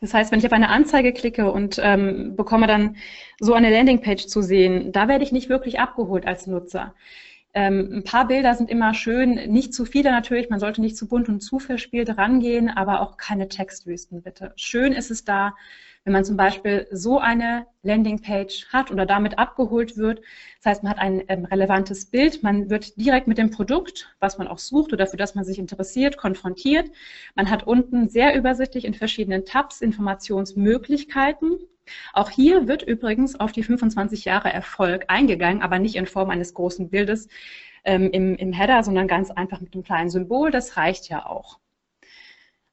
Das heißt, wenn ich auf eine Anzeige klicke und ähm, bekomme dann so eine Landingpage zu sehen, da werde ich nicht wirklich abgeholt als Nutzer. Ähm, ein paar Bilder sind immer schön, nicht zu viele natürlich, man sollte nicht zu bunt und zu verspielt rangehen, aber auch keine Textwüsten bitte. Schön ist es da, wenn man zum Beispiel so eine Landingpage hat oder damit abgeholt wird. Das heißt, man hat ein ähm, relevantes Bild, man wird direkt mit dem Produkt, was man auch sucht oder für das man sich interessiert, konfrontiert. Man hat unten sehr übersichtlich in verschiedenen Tabs Informationsmöglichkeiten. Auch hier wird übrigens auf die 25 Jahre Erfolg eingegangen, aber nicht in Form eines großen Bildes ähm, im, im Header, sondern ganz einfach mit einem kleinen Symbol. Das reicht ja auch.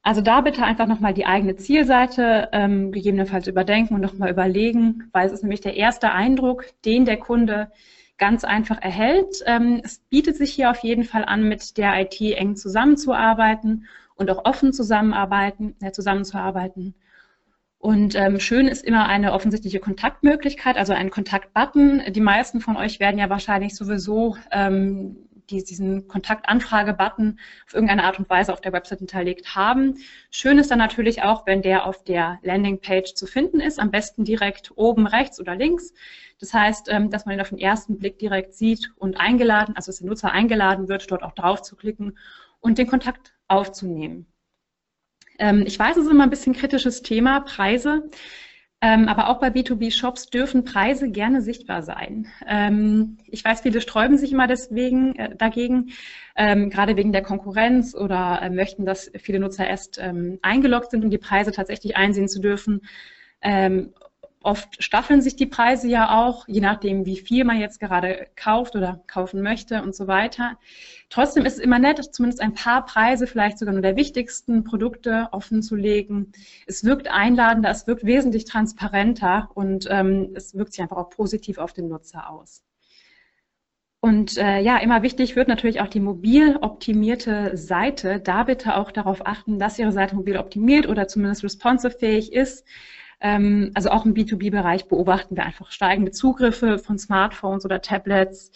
Also da bitte einfach nochmal die eigene Zielseite ähm, gegebenenfalls überdenken und nochmal überlegen, weil es ist nämlich der erste Eindruck, den der Kunde ganz einfach erhält. Ähm, es bietet sich hier auf jeden Fall an, mit der IT eng zusammenzuarbeiten und auch offen zusammenarbeiten, äh, zusammenzuarbeiten. Und ähm, schön ist immer eine offensichtliche Kontaktmöglichkeit, also ein Kontaktbutton. Die meisten von euch werden ja wahrscheinlich sowieso ähm, die diesen Kontaktanfrage-Button auf irgendeine Art und Weise auf der Website hinterlegt haben. Schön ist dann natürlich auch, wenn der auf der Landingpage zu finden ist, am besten direkt oben rechts oder links. Das heißt, ähm, dass man ihn auf den ersten Blick direkt sieht und eingeladen, also dass der Nutzer eingeladen wird, dort auch drauf zu klicken und den Kontakt aufzunehmen. Ähm, ich weiß, es ist immer ein bisschen kritisches Thema, Preise. Ähm, aber auch bei B2B-Shops dürfen Preise gerne sichtbar sein. Ähm, ich weiß, viele sträuben sich immer deswegen äh, dagegen, ähm, gerade wegen der Konkurrenz oder äh, möchten, dass viele Nutzer erst ähm, eingeloggt sind, um die Preise tatsächlich einsehen zu dürfen. Oft staffeln sich die Preise ja auch, je nachdem, wie viel man jetzt gerade kauft oder kaufen möchte und so weiter. Trotzdem ist es immer nett, zumindest ein paar Preise, vielleicht sogar nur der wichtigsten Produkte offen zu legen. Es wirkt einladender, es wirkt wesentlich transparenter und ähm, es wirkt sich einfach auch positiv auf den Nutzer aus. Und äh, ja, immer wichtig wird natürlich auch die mobil optimierte Seite. Da bitte auch darauf achten, dass Ihre Seite mobil optimiert oder zumindest responsive fähig ist. Ähm, also auch im B2B-Bereich beobachten wir einfach steigende Zugriffe von Smartphones oder Tablets.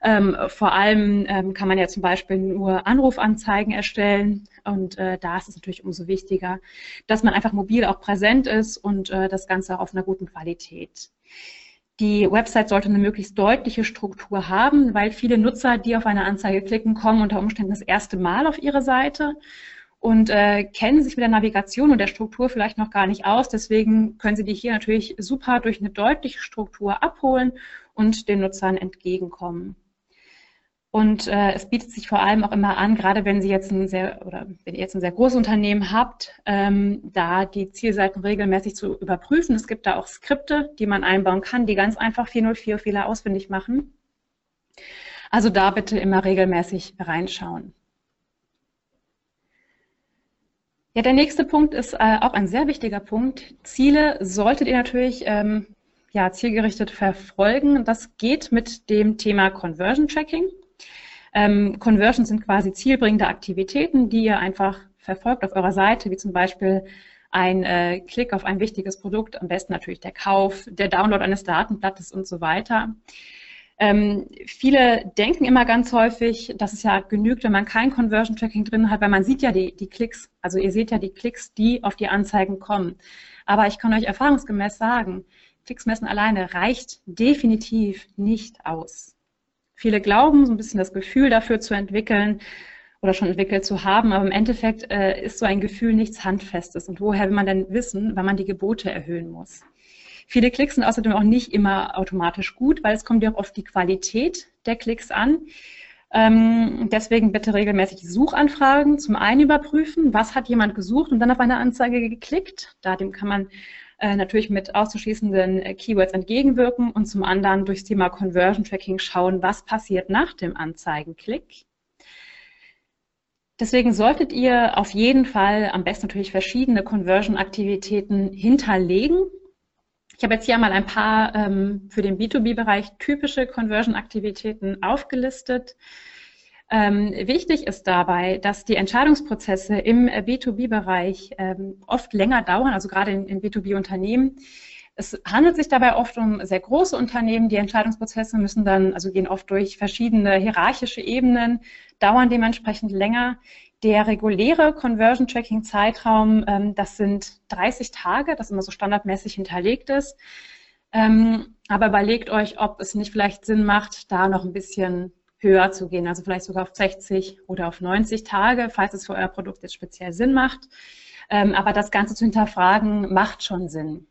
Ähm, vor allem ähm, kann man ja zum Beispiel nur Anrufanzeigen erstellen. Und äh, da ist es natürlich umso wichtiger, dass man einfach mobil auch präsent ist und äh, das Ganze auch auf einer guten Qualität. Die Website sollte eine möglichst deutliche Struktur haben, weil viele Nutzer, die auf eine Anzeige klicken, kommen unter Umständen das erste Mal auf ihre Seite und äh, kennen sich mit der Navigation und der Struktur vielleicht noch gar nicht aus. Deswegen können Sie die hier natürlich super durch eine deutliche Struktur abholen und den Nutzern entgegenkommen. Und äh, es bietet sich vor allem auch immer an, gerade wenn Sie jetzt ein sehr oder wenn ihr jetzt ein sehr großes Unternehmen habt, ähm, da die Zielseiten regelmäßig zu überprüfen. Es gibt da auch Skripte, die man einbauen kann, die ganz einfach 404 Fehler ausfindig machen. Also da bitte immer regelmäßig reinschauen. Ja, der nächste Punkt ist äh, auch ein sehr wichtiger Punkt. Ziele solltet ihr natürlich ähm, ja, zielgerichtet verfolgen. Das geht mit dem Thema Conversion Tracking. Ähm, Conversions sind quasi zielbringende Aktivitäten, die ihr einfach verfolgt auf eurer Seite, wie zum Beispiel ein äh, Klick auf ein wichtiges Produkt, am besten natürlich der Kauf, der Download eines Datenblattes und so weiter. Ähm, viele denken immer ganz häufig, dass es ja genügt, wenn man kein Conversion Tracking drin hat, weil man sieht ja die, die Klicks, also ihr seht ja die Klicks, die auf die Anzeigen kommen. Aber ich kann euch erfahrungsgemäß sagen, Klicks messen alleine reicht definitiv nicht aus. Viele glauben, so ein bisschen das Gefühl dafür zu entwickeln oder schon entwickelt zu haben, aber im Endeffekt äh, ist so ein Gefühl nichts Handfestes. Und woher will man denn wissen, wann man die Gebote erhöhen muss? Viele Klicks sind außerdem auch nicht immer automatisch gut, weil es kommt ja auch auf die Qualität der Klicks an. Ähm, deswegen bitte regelmäßig Suchanfragen zum einen überprüfen, was hat jemand gesucht und dann auf eine Anzeige geklickt. Da dem kann man äh, natürlich mit auszuschließenden äh, Keywords entgegenwirken und zum anderen durchs Thema Conversion Tracking schauen, was passiert nach dem Anzeigenklick. Deswegen solltet ihr auf jeden Fall am besten natürlich verschiedene Conversion-Aktivitäten hinterlegen. Ich habe jetzt hier mal ein paar ähm, für den B2B-Bereich typische Conversion-Aktivitäten aufgelistet. Ähm, wichtig ist dabei, dass die Entscheidungsprozesse im B2B-Bereich ähm, oft länger dauern, also gerade in, in B2B-Unternehmen. Es handelt sich dabei oft um sehr große Unternehmen. Die Entscheidungsprozesse müssen dann, also gehen oft durch verschiedene hierarchische Ebenen, dauern dementsprechend länger. Der reguläre Conversion Tracking Zeitraum, ähm, das sind 30 Tage, das immer so standardmäßig hinterlegt ist. Ähm, aber überlegt euch, ob es nicht vielleicht Sinn macht, da noch ein bisschen höher zu gehen, also vielleicht sogar auf 60 oder auf 90 Tage, falls es für euer Produkt jetzt speziell Sinn macht. Ähm, aber das Ganze zu hinterfragen, macht schon Sinn.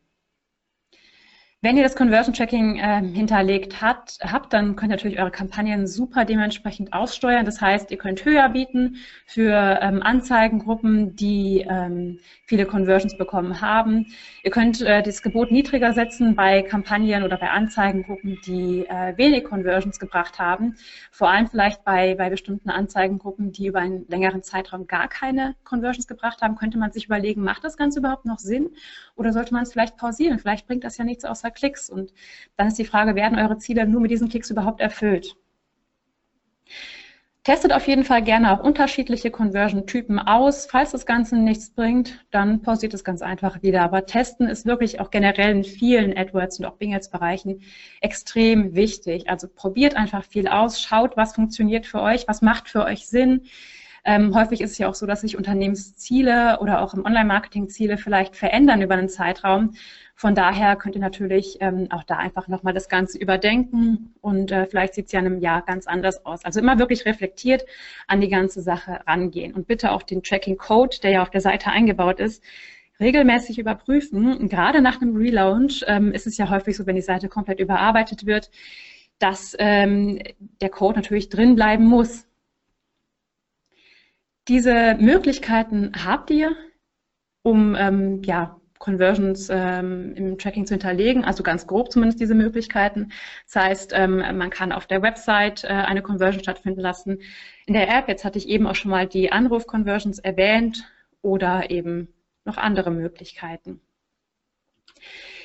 Wenn ihr das Conversion Tracking äh, hinterlegt hat, habt, dann könnt ihr natürlich eure Kampagnen super dementsprechend aussteuern. Das heißt, ihr könnt höher bieten für ähm, Anzeigengruppen, die ähm, viele Conversions bekommen haben. Ihr könnt äh, das Gebot niedriger setzen bei Kampagnen oder bei Anzeigengruppen, die äh, wenig Conversions gebracht haben. Vor allem vielleicht bei, bei bestimmten Anzeigengruppen, die über einen längeren Zeitraum gar keine Conversions gebracht haben, könnte man sich überlegen, macht das Ganze überhaupt noch Sinn oder sollte man es vielleicht pausieren? Vielleicht bringt das ja nichts außer Klicks. Und dann ist die Frage, werden eure Ziele nur mit diesen Klicks überhaupt erfüllt? Testet auf jeden Fall gerne auch unterschiedliche Conversion-Typen aus. Falls das Ganze nichts bringt, dann pausiert es ganz einfach wieder. Aber testen ist wirklich auch generell in vielen AdWords und auch Bing Ads-Bereichen extrem wichtig. Also probiert einfach viel aus, schaut, was funktioniert für euch, was macht für euch Sinn. Ähm, häufig ist es ja auch so, dass sich Unternehmensziele oder auch im Online-Marketing Ziele vielleicht verändern über einen Zeitraum. Von daher könnt ihr natürlich ähm, auch da einfach nochmal das Ganze überdenken und äh, vielleicht sieht es ja in einem Jahr ganz anders aus. Also immer wirklich reflektiert an die ganze Sache rangehen und bitte auch den Tracking Code, der ja auf der Seite eingebaut ist, regelmäßig überprüfen. Gerade nach einem Relaunch ähm, ist es ja häufig so, wenn die Seite komplett überarbeitet wird, dass ähm, der Code natürlich drin bleiben muss. Diese Möglichkeiten habt ihr, um ähm, ja, Conversions ähm, im Tracking zu hinterlegen, also ganz grob zumindest diese Möglichkeiten. Das heißt, ähm, man kann auf der Website äh, eine Conversion stattfinden lassen. In der App, jetzt hatte ich eben auch schon mal die Anruf-Conversions erwähnt oder eben noch andere Möglichkeiten.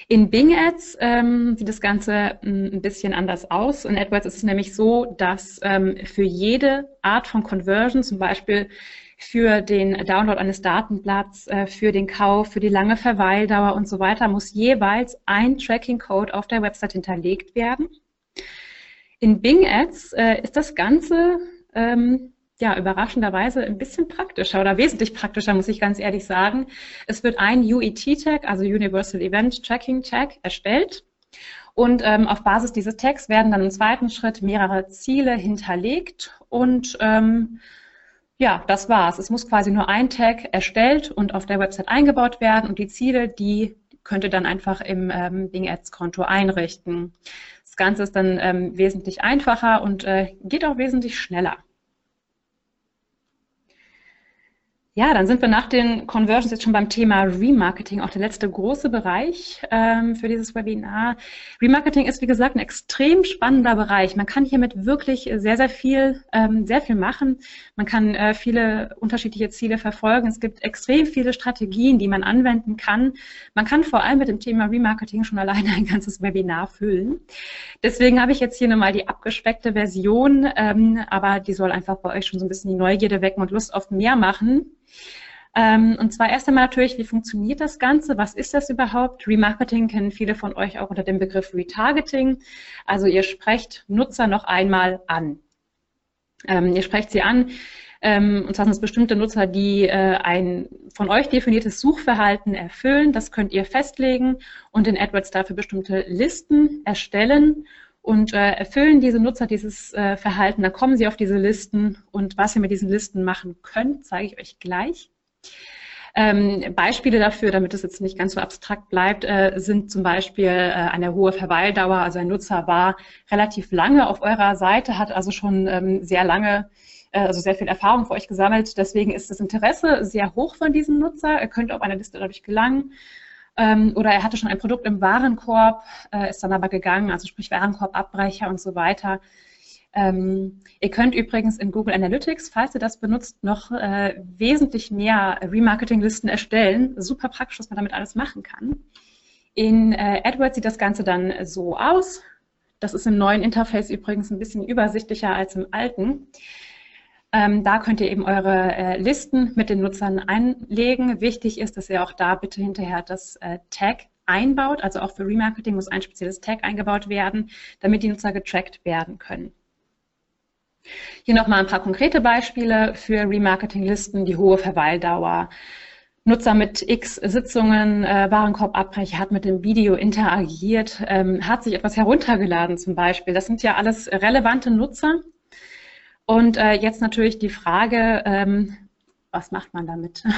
In Bing Ads ähm, sieht das Ganze hm, ein bisschen anders aus. In AdWords ist es nämlich so, dass ähm, für jede Art von Conversion, zum Beispiel für den Download eines Datenblatts, äh, für den Kauf, für die lange Verweildauer und so weiter, muss jeweils ein Tracking-Code auf der Website hinterlegt werden. In Bing Ads äh, ist das Ganze ähm, ja, überraschenderweise ein bisschen praktischer oder wesentlich praktischer, muss ich ganz ehrlich sagen. Es wird ein UET-Tag, also Universal Event Tracking Tag, erstellt. Und ähm, auf Basis dieses Tags werden dann im zweiten Schritt mehrere Ziele hinterlegt. Und ähm, ja, das war's. Es muss quasi nur ein Tag erstellt und auf der Website eingebaut werden. Und die Ziele, die könnt ihr dann einfach im ähm, Bing Ads Konto einrichten. Das Ganze ist dann ähm, wesentlich einfacher und äh, geht auch wesentlich schneller. Ja, dann sind wir nach den Conversions jetzt schon beim Thema Remarketing, auch der letzte große Bereich ähm, für dieses Webinar. Remarketing ist, wie gesagt, ein extrem spannender Bereich. Man kann hiermit wirklich sehr, sehr viel, ähm, sehr viel machen. Man kann äh, viele unterschiedliche Ziele verfolgen. Es gibt extrem viele Strategien, die man anwenden kann. Man kann vor allem mit dem Thema Remarketing schon alleine ein ganzes Webinar füllen. Deswegen habe ich jetzt hier nochmal die abgespeckte Version, ähm, aber die soll einfach bei euch schon so ein bisschen die Neugierde wecken und Lust auf mehr machen. Ähm, und zwar erst einmal natürlich, wie funktioniert das Ganze? Was ist das überhaupt? Remarketing kennen viele von euch auch unter dem Begriff Retargeting. Also ihr sprecht Nutzer noch einmal an. Ähm, ihr sprecht sie an, ähm, und zwar sind es bestimmte Nutzer, die äh, ein von euch definiertes Suchverhalten erfüllen. Das könnt ihr festlegen und in AdWords dafür bestimmte Listen erstellen und äh, erfüllen diese Nutzer dieses äh, Verhalten, dann kommen sie auf diese Listen und was ihr mit diesen Listen machen könnt, zeige ich euch gleich. Ähm, Beispiele dafür, damit es jetzt nicht ganz so abstrakt bleibt, äh, sind zum Beispiel äh, eine hohe Verweildauer. Also ein Nutzer war relativ lange auf eurer Seite, hat also schon ähm, sehr lange, äh, also sehr viel Erfahrung für euch gesammelt. Deswegen ist das Interesse sehr hoch von diesem Nutzer. Er könnte auf eine Liste dadurch gelangen. Ähm, oder er hatte schon ein Produkt im Warenkorb, äh, ist dann aber gegangen, also sprich Warenkorbabbrecher und so weiter. Ähm, ihr könnt übrigens in Google Analytics, falls ihr das benutzt, noch äh, wesentlich mehr Remarketing-Listen erstellen. Super praktisch, was man damit alles machen kann. In äh, AdWords sieht das Ganze dann so aus. Das ist im neuen Interface übrigens ein bisschen übersichtlicher als im alten. Ähm, da könnt ihr eben eure äh, Listen mit den Nutzern einlegen. Wichtig ist, dass ihr auch da bitte hinterher das äh, Tag einbaut. Also auch für Remarketing muss ein spezielles Tag eingebaut werden, damit die Nutzer getrackt werden können. Hier nochmal ein paar konkrete Beispiele für Remarketing-Listen, die hohe Verweildauer. Nutzer mit x Sitzungen, äh, Warenkorbabbrecher hat mit dem Video interagiert, ähm, hat sich etwas heruntergeladen zum Beispiel. Das sind ja alles relevante Nutzer, und äh, jetzt natürlich die Frage, ähm, was macht man damit?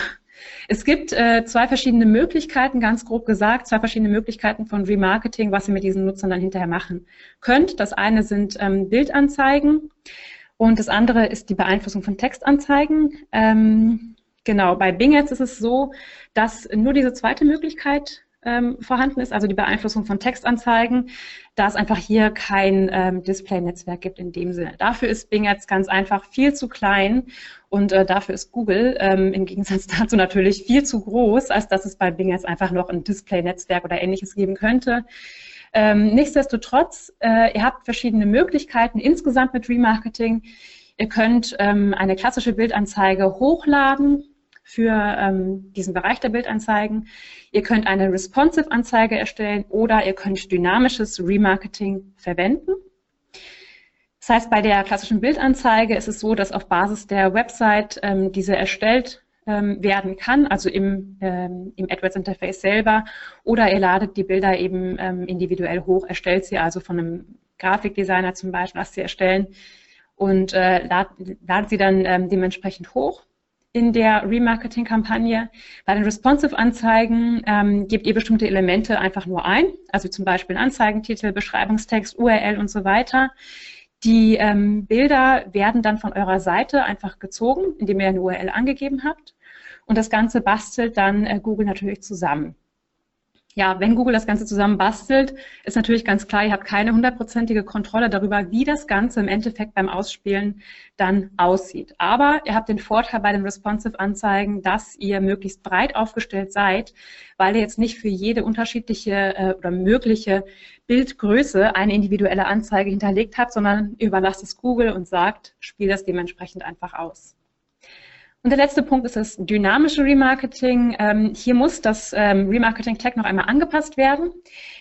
Es gibt äh, zwei verschiedene Möglichkeiten, ganz grob gesagt, zwei verschiedene Möglichkeiten von Remarketing, was ihr mit diesen Nutzern dann hinterher machen könnt. Das eine sind ähm, Bildanzeigen und das andere ist die Beeinflussung von Textanzeigen. Ähm, genau, bei Bing Ads ist es so, dass nur diese zweite Möglichkeit ähm, vorhanden ist, also die Beeinflussung von Textanzeigen, da es einfach hier kein ähm, Display-Netzwerk gibt in dem Sinne. Dafür ist Bing jetzt ganz einfach viel zu klein und äh, dafür ist Google ähm, im Gegensatz dazu natürlich viel zu groß, als dass es bei Bing jetzt einfach noch ein Display-Netzwerk oder ähnliches geben könnte. Ähm, nichtsdestotrotz, äh, ihr habt verschiedene Möglichkeiten insgesamt mit Remarketing. Ihr könnt ähm, eine klassische Bildanzeige hochladen für ähm, diesen Bereich der Bildanzeigen. Ihr könnt eine responsive Anzeige erstellen oder ihr könnt dynamisches Remarketing verwenden. Das heißt, bei der klassischen Bildanzeige ist es so, dass auf Basis der Website ähm, diese erstellt ähm, werden kann, also im, ähm, im AdWords-Interface selber, oder ihr ladet die Bilder eben ähm, individuell hoch, erstellt sie also von einem Grafikdesigner zum Beispiel, was sie erstellen, und äh, ladet, ladet sie dann ähm, dementsprechend hoch in der Remarketing-Kampagne. Bei den Responsive-Anzeigen ähm, gebt ihr bestimmte Elemente einfach nur ein, also zum Beispiel Anzeigentitel, Beschreibungstext, URL und so weiter. Die ähm, Bilder werden dann von eurer Seite einfach gezogen, indem ihr eine URL angegeben habt. Und das Ganze bastelt dann äh, Google natürlich zusammen. Ja, wenn Google das Ganze zusammen bastelt, ist natürlich ganz klar, ihr habt keine hundertprozentige Kontrolle darüber, wie das Ganze im Endeffekt beim Ausspielen dann aussieht. Aber ihr habt den Vorteil bei den Responsive Anzeigen, dass ihr möglichst breit aufgestellt seid, weil ihr jetzt nicht für jede unterschiedliche äh, oder mögliche Bildgröße eine individuelle Anzeige hinterlegt habt, sondern überlasst es Google und sagt, spiel das dementsprechend einfach aus. Und der letzte Punkt ist das dynamische Remarketing. Ähm, hier muss das ähm, Remarketing-Tag noch einmal angepasst werden.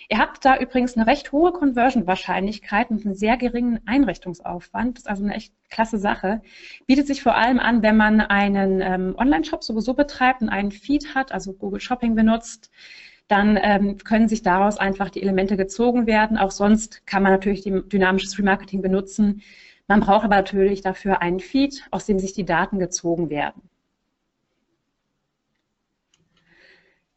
Ihr habt da übrigens eine recht hohe Conversion-Wahrscheinlichkeit und einen sehr geringen Einrichtungsaufwand. Das ist also eine echt klasse Sache. Bietet sich vor allem an, wenn man einen ähm, Online-Shop sowieso betreibt und einen Feed hat, also Google Shopping benutzt. Dann ähm, können sich daraus einfach die Elemente gezogen werden. Auch sonst kann man natürlich dynamisches Remarketing benutzen man braucht aber natürlich dafür einen Feed, aus dem sich die Daten gezogen werden.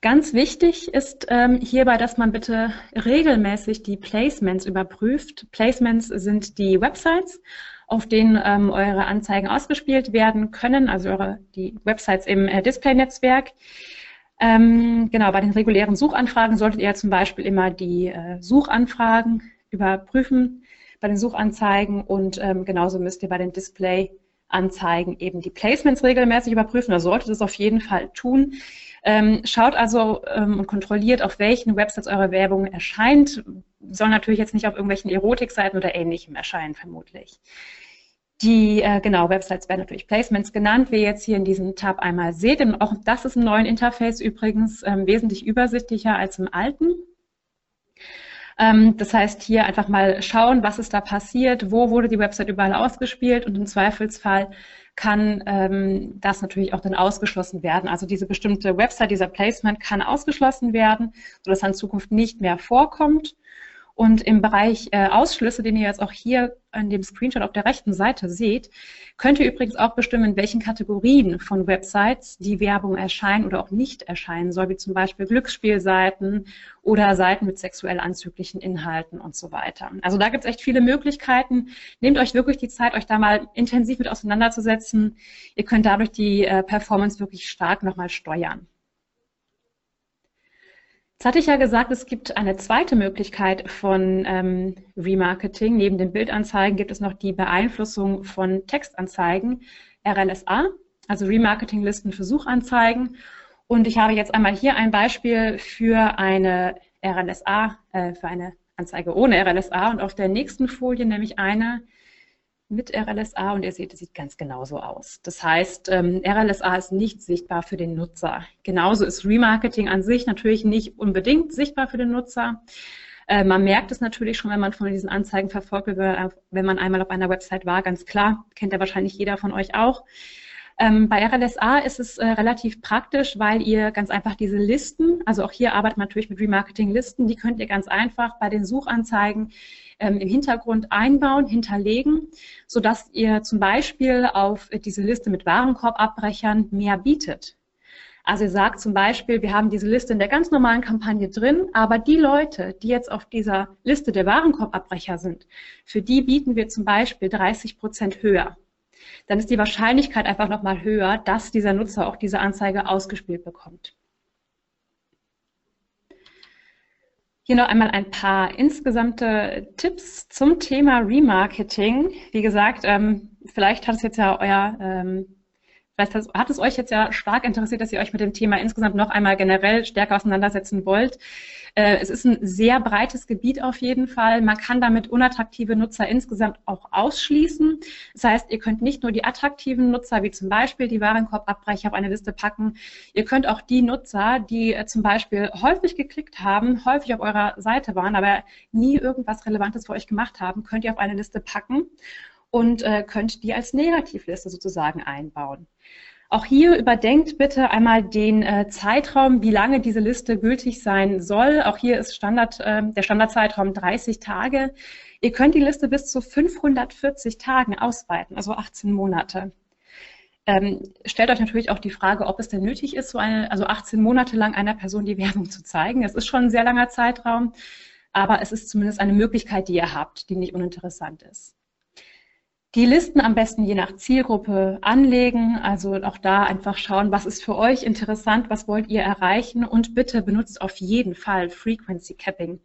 Ganz wichtig ist ähm, hierbei, dass man bitte regelmäßig die Placements überprüft. Placements sind die Websites, auf denen ähm, eure Anzeigen ausgespielt werden können, also eure, die Websites im äh, Display-Netzwerk. Ähm, genau, bei den regulären Suchanfragen solltet ihr zum Beispiel immer die äh, Suchanfragen überprüfen bei den Suchanzeigen und ähm, genauso müsst ihr bei den Display-Anzeigen eben die Placements regelmäßig überprüfen. Da solltet es auf jeden Fall tun. Ähm, schaut also ähm, und kontrolliert, auf welchen Websites eure Werbung erscheint. Soll natürlich jetzt nicht auf irgendwelchen Erotikseiten oder ähnlichem erscheinen, vermutlich. Die äh, genau Websites werden natürlich Placements genannt, wie ihr jetzt hier in diesem Tab einmal seht. Und auch das ist im neuen Interface übrigens ähm, wesentlich übersichtlicher als im alten. Ähm, das heißt, hier einfach mal schauen, was ist da passiert, wo wurde die Website überall ausgespielt und im Zweifelsfall kann ähm, das natürlich auch dann ausgeschlossen werden. Also diese bestimmte Website, dieser Placement kann ausgeschlossen werden, sodass er in Zukunft nicht mehr vorkommt. Und im Bereich äh, Ausschlüsse, den ihr jetzt auch hier an dem Screenshot auf der rechten Seite seht, könnt ihr übrigens auch bestimmen, in welchen Kategorien von Websites die Werbung erscheinen oder auch nicht erscheinen soll, wie zum Beispiel Glücksspielseiten oder Seiten mit sexuell anzüglichen Inhalten und so weiter. Also da gibt es echt viele Möglichkeiten. Nehmt euch wirklich die Zeit, euch da mal intensiv mit auseinanderzusetzen. Ihr könnt dadurch die äh, Performance wirklich stark nochmal steuern. Jetzt hatte ich ja gesagt, es gibt eine zweite Möglichkeit von ähm, Remarketing. Neben den Bildanzeigen gibt es noch die Beeinflussung von Textanzeigen, RLSA, also Remarketing-Listen für Suchanzeigen. Und ich habe jetzt einmal hier ein Beispiel für eine RLSA, äh, für eine Anzeige ohne RLSA und auf der nächsten Folie nämlich eine, mit RLSA und ihr seht, es sieht ganz genauso aus. Das heißt, ähm, RLSA ist nicht sichtbar für den Nutzer. Genauso ist Remarketing an sich natürlich nicht unbedingt sichtbar für den Nutzer. Äh, man merkt es natürlich schon, wenn man von diesen Anzeigen verfolgt wird, wenn man einmal auf einer Website war, ganz klar, kennt ja wahrscheinlich jeder von euch auch. Ähm, bei RLSA ist es äh, relativ praktisch, weil ihr ganz einfach diese Listen, also auch hier arbeitet man natürlich mit Remarketing-Listen, die könnt ihr ganz einfach bei den Suchanzeigen ähm, im Hintergrund einbauen, hinterlegen, sodass ihr zum Beispiel auf diese Liste mit Warenkorbabbrechern mehr bietet. Also ihr sagt zum Beispiel, wir haben diese Liste in der ganz normalen Kampagne drin, aber die Leute, die jetzt auf dieser Liste der Warenkorbabbrecher sind, für die bieten wir zum Beispiel 30 Prozent höher. Dann ist die Wahrscheinlichkeit einfach nochmal höher, dass dieser Nutzer auch diese Anzeige ausgespielt bekommt. Hier noch einmal ein paar insgesamte Tipps zum Thema Remarketing. Wie gesagt, ähm, vielleicht hat es jetzt ja euer, ähm, vielleicht hat es euch jetzt ja stark interessiert, dass ihr euch mit dem Thema insgesamt noch einmal generell stärker auseinandersetzen wollt. Äh, es ist ein sehr breites Gebiet auf jeden Fall. Man kann damit unattraktive Nutzer insgesamt auch ausschließen. Das heißt, ihr könnt nicht nur die attraktiven Nutzer, wie zum Beispiel die Warenkorbabbrecher, auf eine Liste packen. Ihr könnt auch die Nutzer, die äh, zum Beispiel häufig geklickt haben, häufig auf eurer Seite waren, aber nie irgendwas Relevantes für euch gemacht haben, könnt ihr auf eine Liste packen und äh, könnt die als Negativliste sozusagen einbauen. Auch hier überdenkt bitte einmal den äh, Zeitraum, wie lange diese Liste gültig sein soll. Auch hier ist Standard, äh, der Standardzeitraum 30 Tage. Ihr könnt die Liste bis zu 540 Tagen ausweiten, also 18 Monate. Ähm, stellt euch natürlich auch die Frage, ob es denn nötig ist, so eine, also 18 Monate lang einer Person die Werbung zu zeigen. Es ist schon ein sehr langer Zeitraum, aber es ist zumindest eine Möglichkeit, die ihr habt, die nicht uninteressant ist. Die Listen am besten je nach Zielgruppe anlegen, also auch da einfach schauen, was ist für euch interessant, was wollt ihr erreichen und bitte benutzt auf jeden Fall Frequency Capping.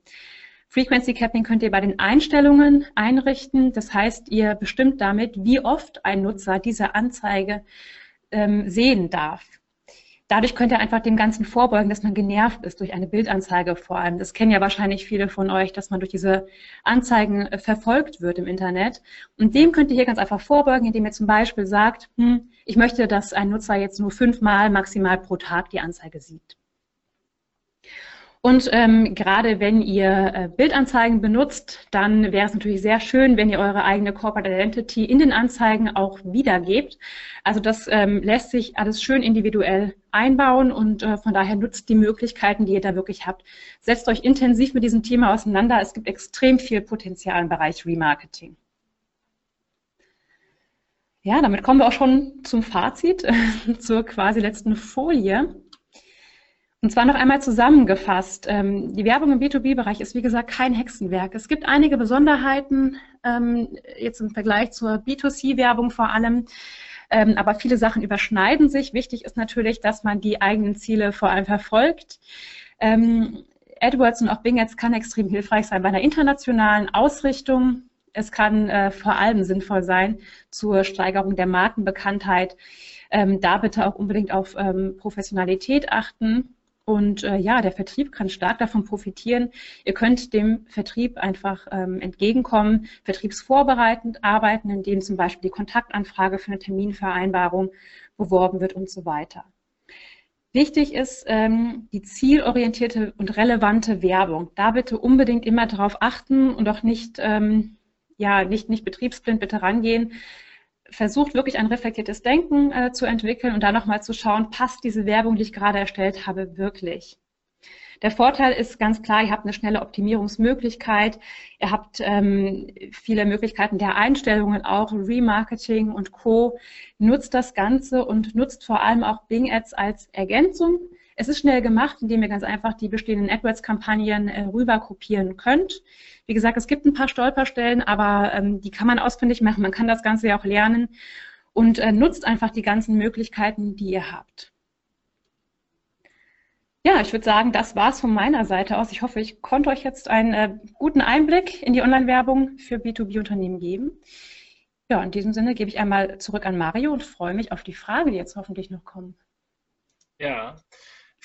Frequency Capping könnt ihr bei den Einstellungen einrichten. Das heißt, ihr bestimmt damit, wie oft ein Nutzer diese Anzeige ähm, sehen darf. Dadurch könnt ihr einfach dem Ganzen vorbeugen, dass man genervt ist durch eine Bildanzeige vor allem. Das kennen ja wahrscheinlich viele von euch, dass man durch diese Anzeigen äh, verfolgt wird im Internet. Und dem könnt ihr hier ganz einfach vorbeugen, indem ihr zum Beispiel sagt, hm, ich möchte, dass ein Nutzer jetzt nur fünfmal maximal pro Tag die Anzeige sieht. Und ähm, gerade wenn ihr äh, Bildanzeigen benutzt, dann wäre es natürlich sehr schön, wenn ihr eure eigene Corporate Identity in den Anzeigen auch wiedergebt. Also das ähm, lässt sich alles schön individuell einbauen und äh, von daher nutzt die Möglichkeiten, die ihr da wirklich habt. Setzt euch intensiv mit diesem Thema auseinander. Es gibt extrem viel Potenzial im Bereich Remarketing. Ja, damit kommen wir auch schon zum Fazit, zur quasi letzten Folie. Und zwar noch einmal zusammengefasst. Ähm, die Werbung im B2B-Bereich ist, wie gesagt, kein Hexenwerk. Es gibt einige Besonderheiten, ähm, jetzt im Vergleich zur B2C-Werbung vor allem. Ähm, aber viele Sachen überschneiden sich. Wichtig ist natürlich, dass man die eigenen Ziele vor allem verfolgt. AdWords und auch Bing Ads kann extrem hilfreich sein bei einer internationalen Ausrichtung. Es kann äh, vor allem sinnvoll sein zur Steigerung der Markenbekanntheit. da bitte auch unbedingt auf Professionalität achten. Und äh, ja, der Vertrieb kann stark davon profitieren. Ihr könnt dem Vertrieb einfach ähm, entgegenkommen, vertriebsvorbereitend arbeiten, indem zum Beispiel die Kontaktanfrage für eine Terminvereinbarung beworben wird und so weiter. Wichtig ist ähm, die zielorientierte und relevante Werbung. Da bitte unbedingt immer darauf achten und auch nicht, ähm, ja, nicht, nicht betriebsblind bitte rangehen versucht wirklich ein reflektiertes Denken äh, zu entwickeln und dann nochmal zu schauen, passt diese Werbung, die ich gerade erstellt habe, wirklich. Der Vorteil ist ganz klar, ihr habt eine schnelle Optimierungsmöglichkeit, ihr habt ähm, viele Möglichkeiten der Einstellungen, auch Remarketing und Co. Nutzt das Ganze und nutzt vor allem auch Bing Ads als Ergänzung. Es ist schnell gemacht, indem ihr ganz einfach die bestehenden AdWords-Kampagnen äh, rüber kopieren könnt. Wie gesagt, es gibt ein paar Stolperstellen, aber ähm, die kann man ausfindig machen. Man kann das Ganze ja auch lernen und äh, nutzt einfach die ganzen Möglichkeiten, die ihr habt. Ja, ich würde sagen, das war es von meiner Seite aus. Ich hoffe, ich konnte euch jetzt einen äh, guten Einblick in die Online-Werbung für B2B-Unternehmen geben. Ja, in diesem Sinne gebe ich einmal zurück an Mario und freue mich auf die Fragen, die jetzt hoffentlich noch kommen. Ja,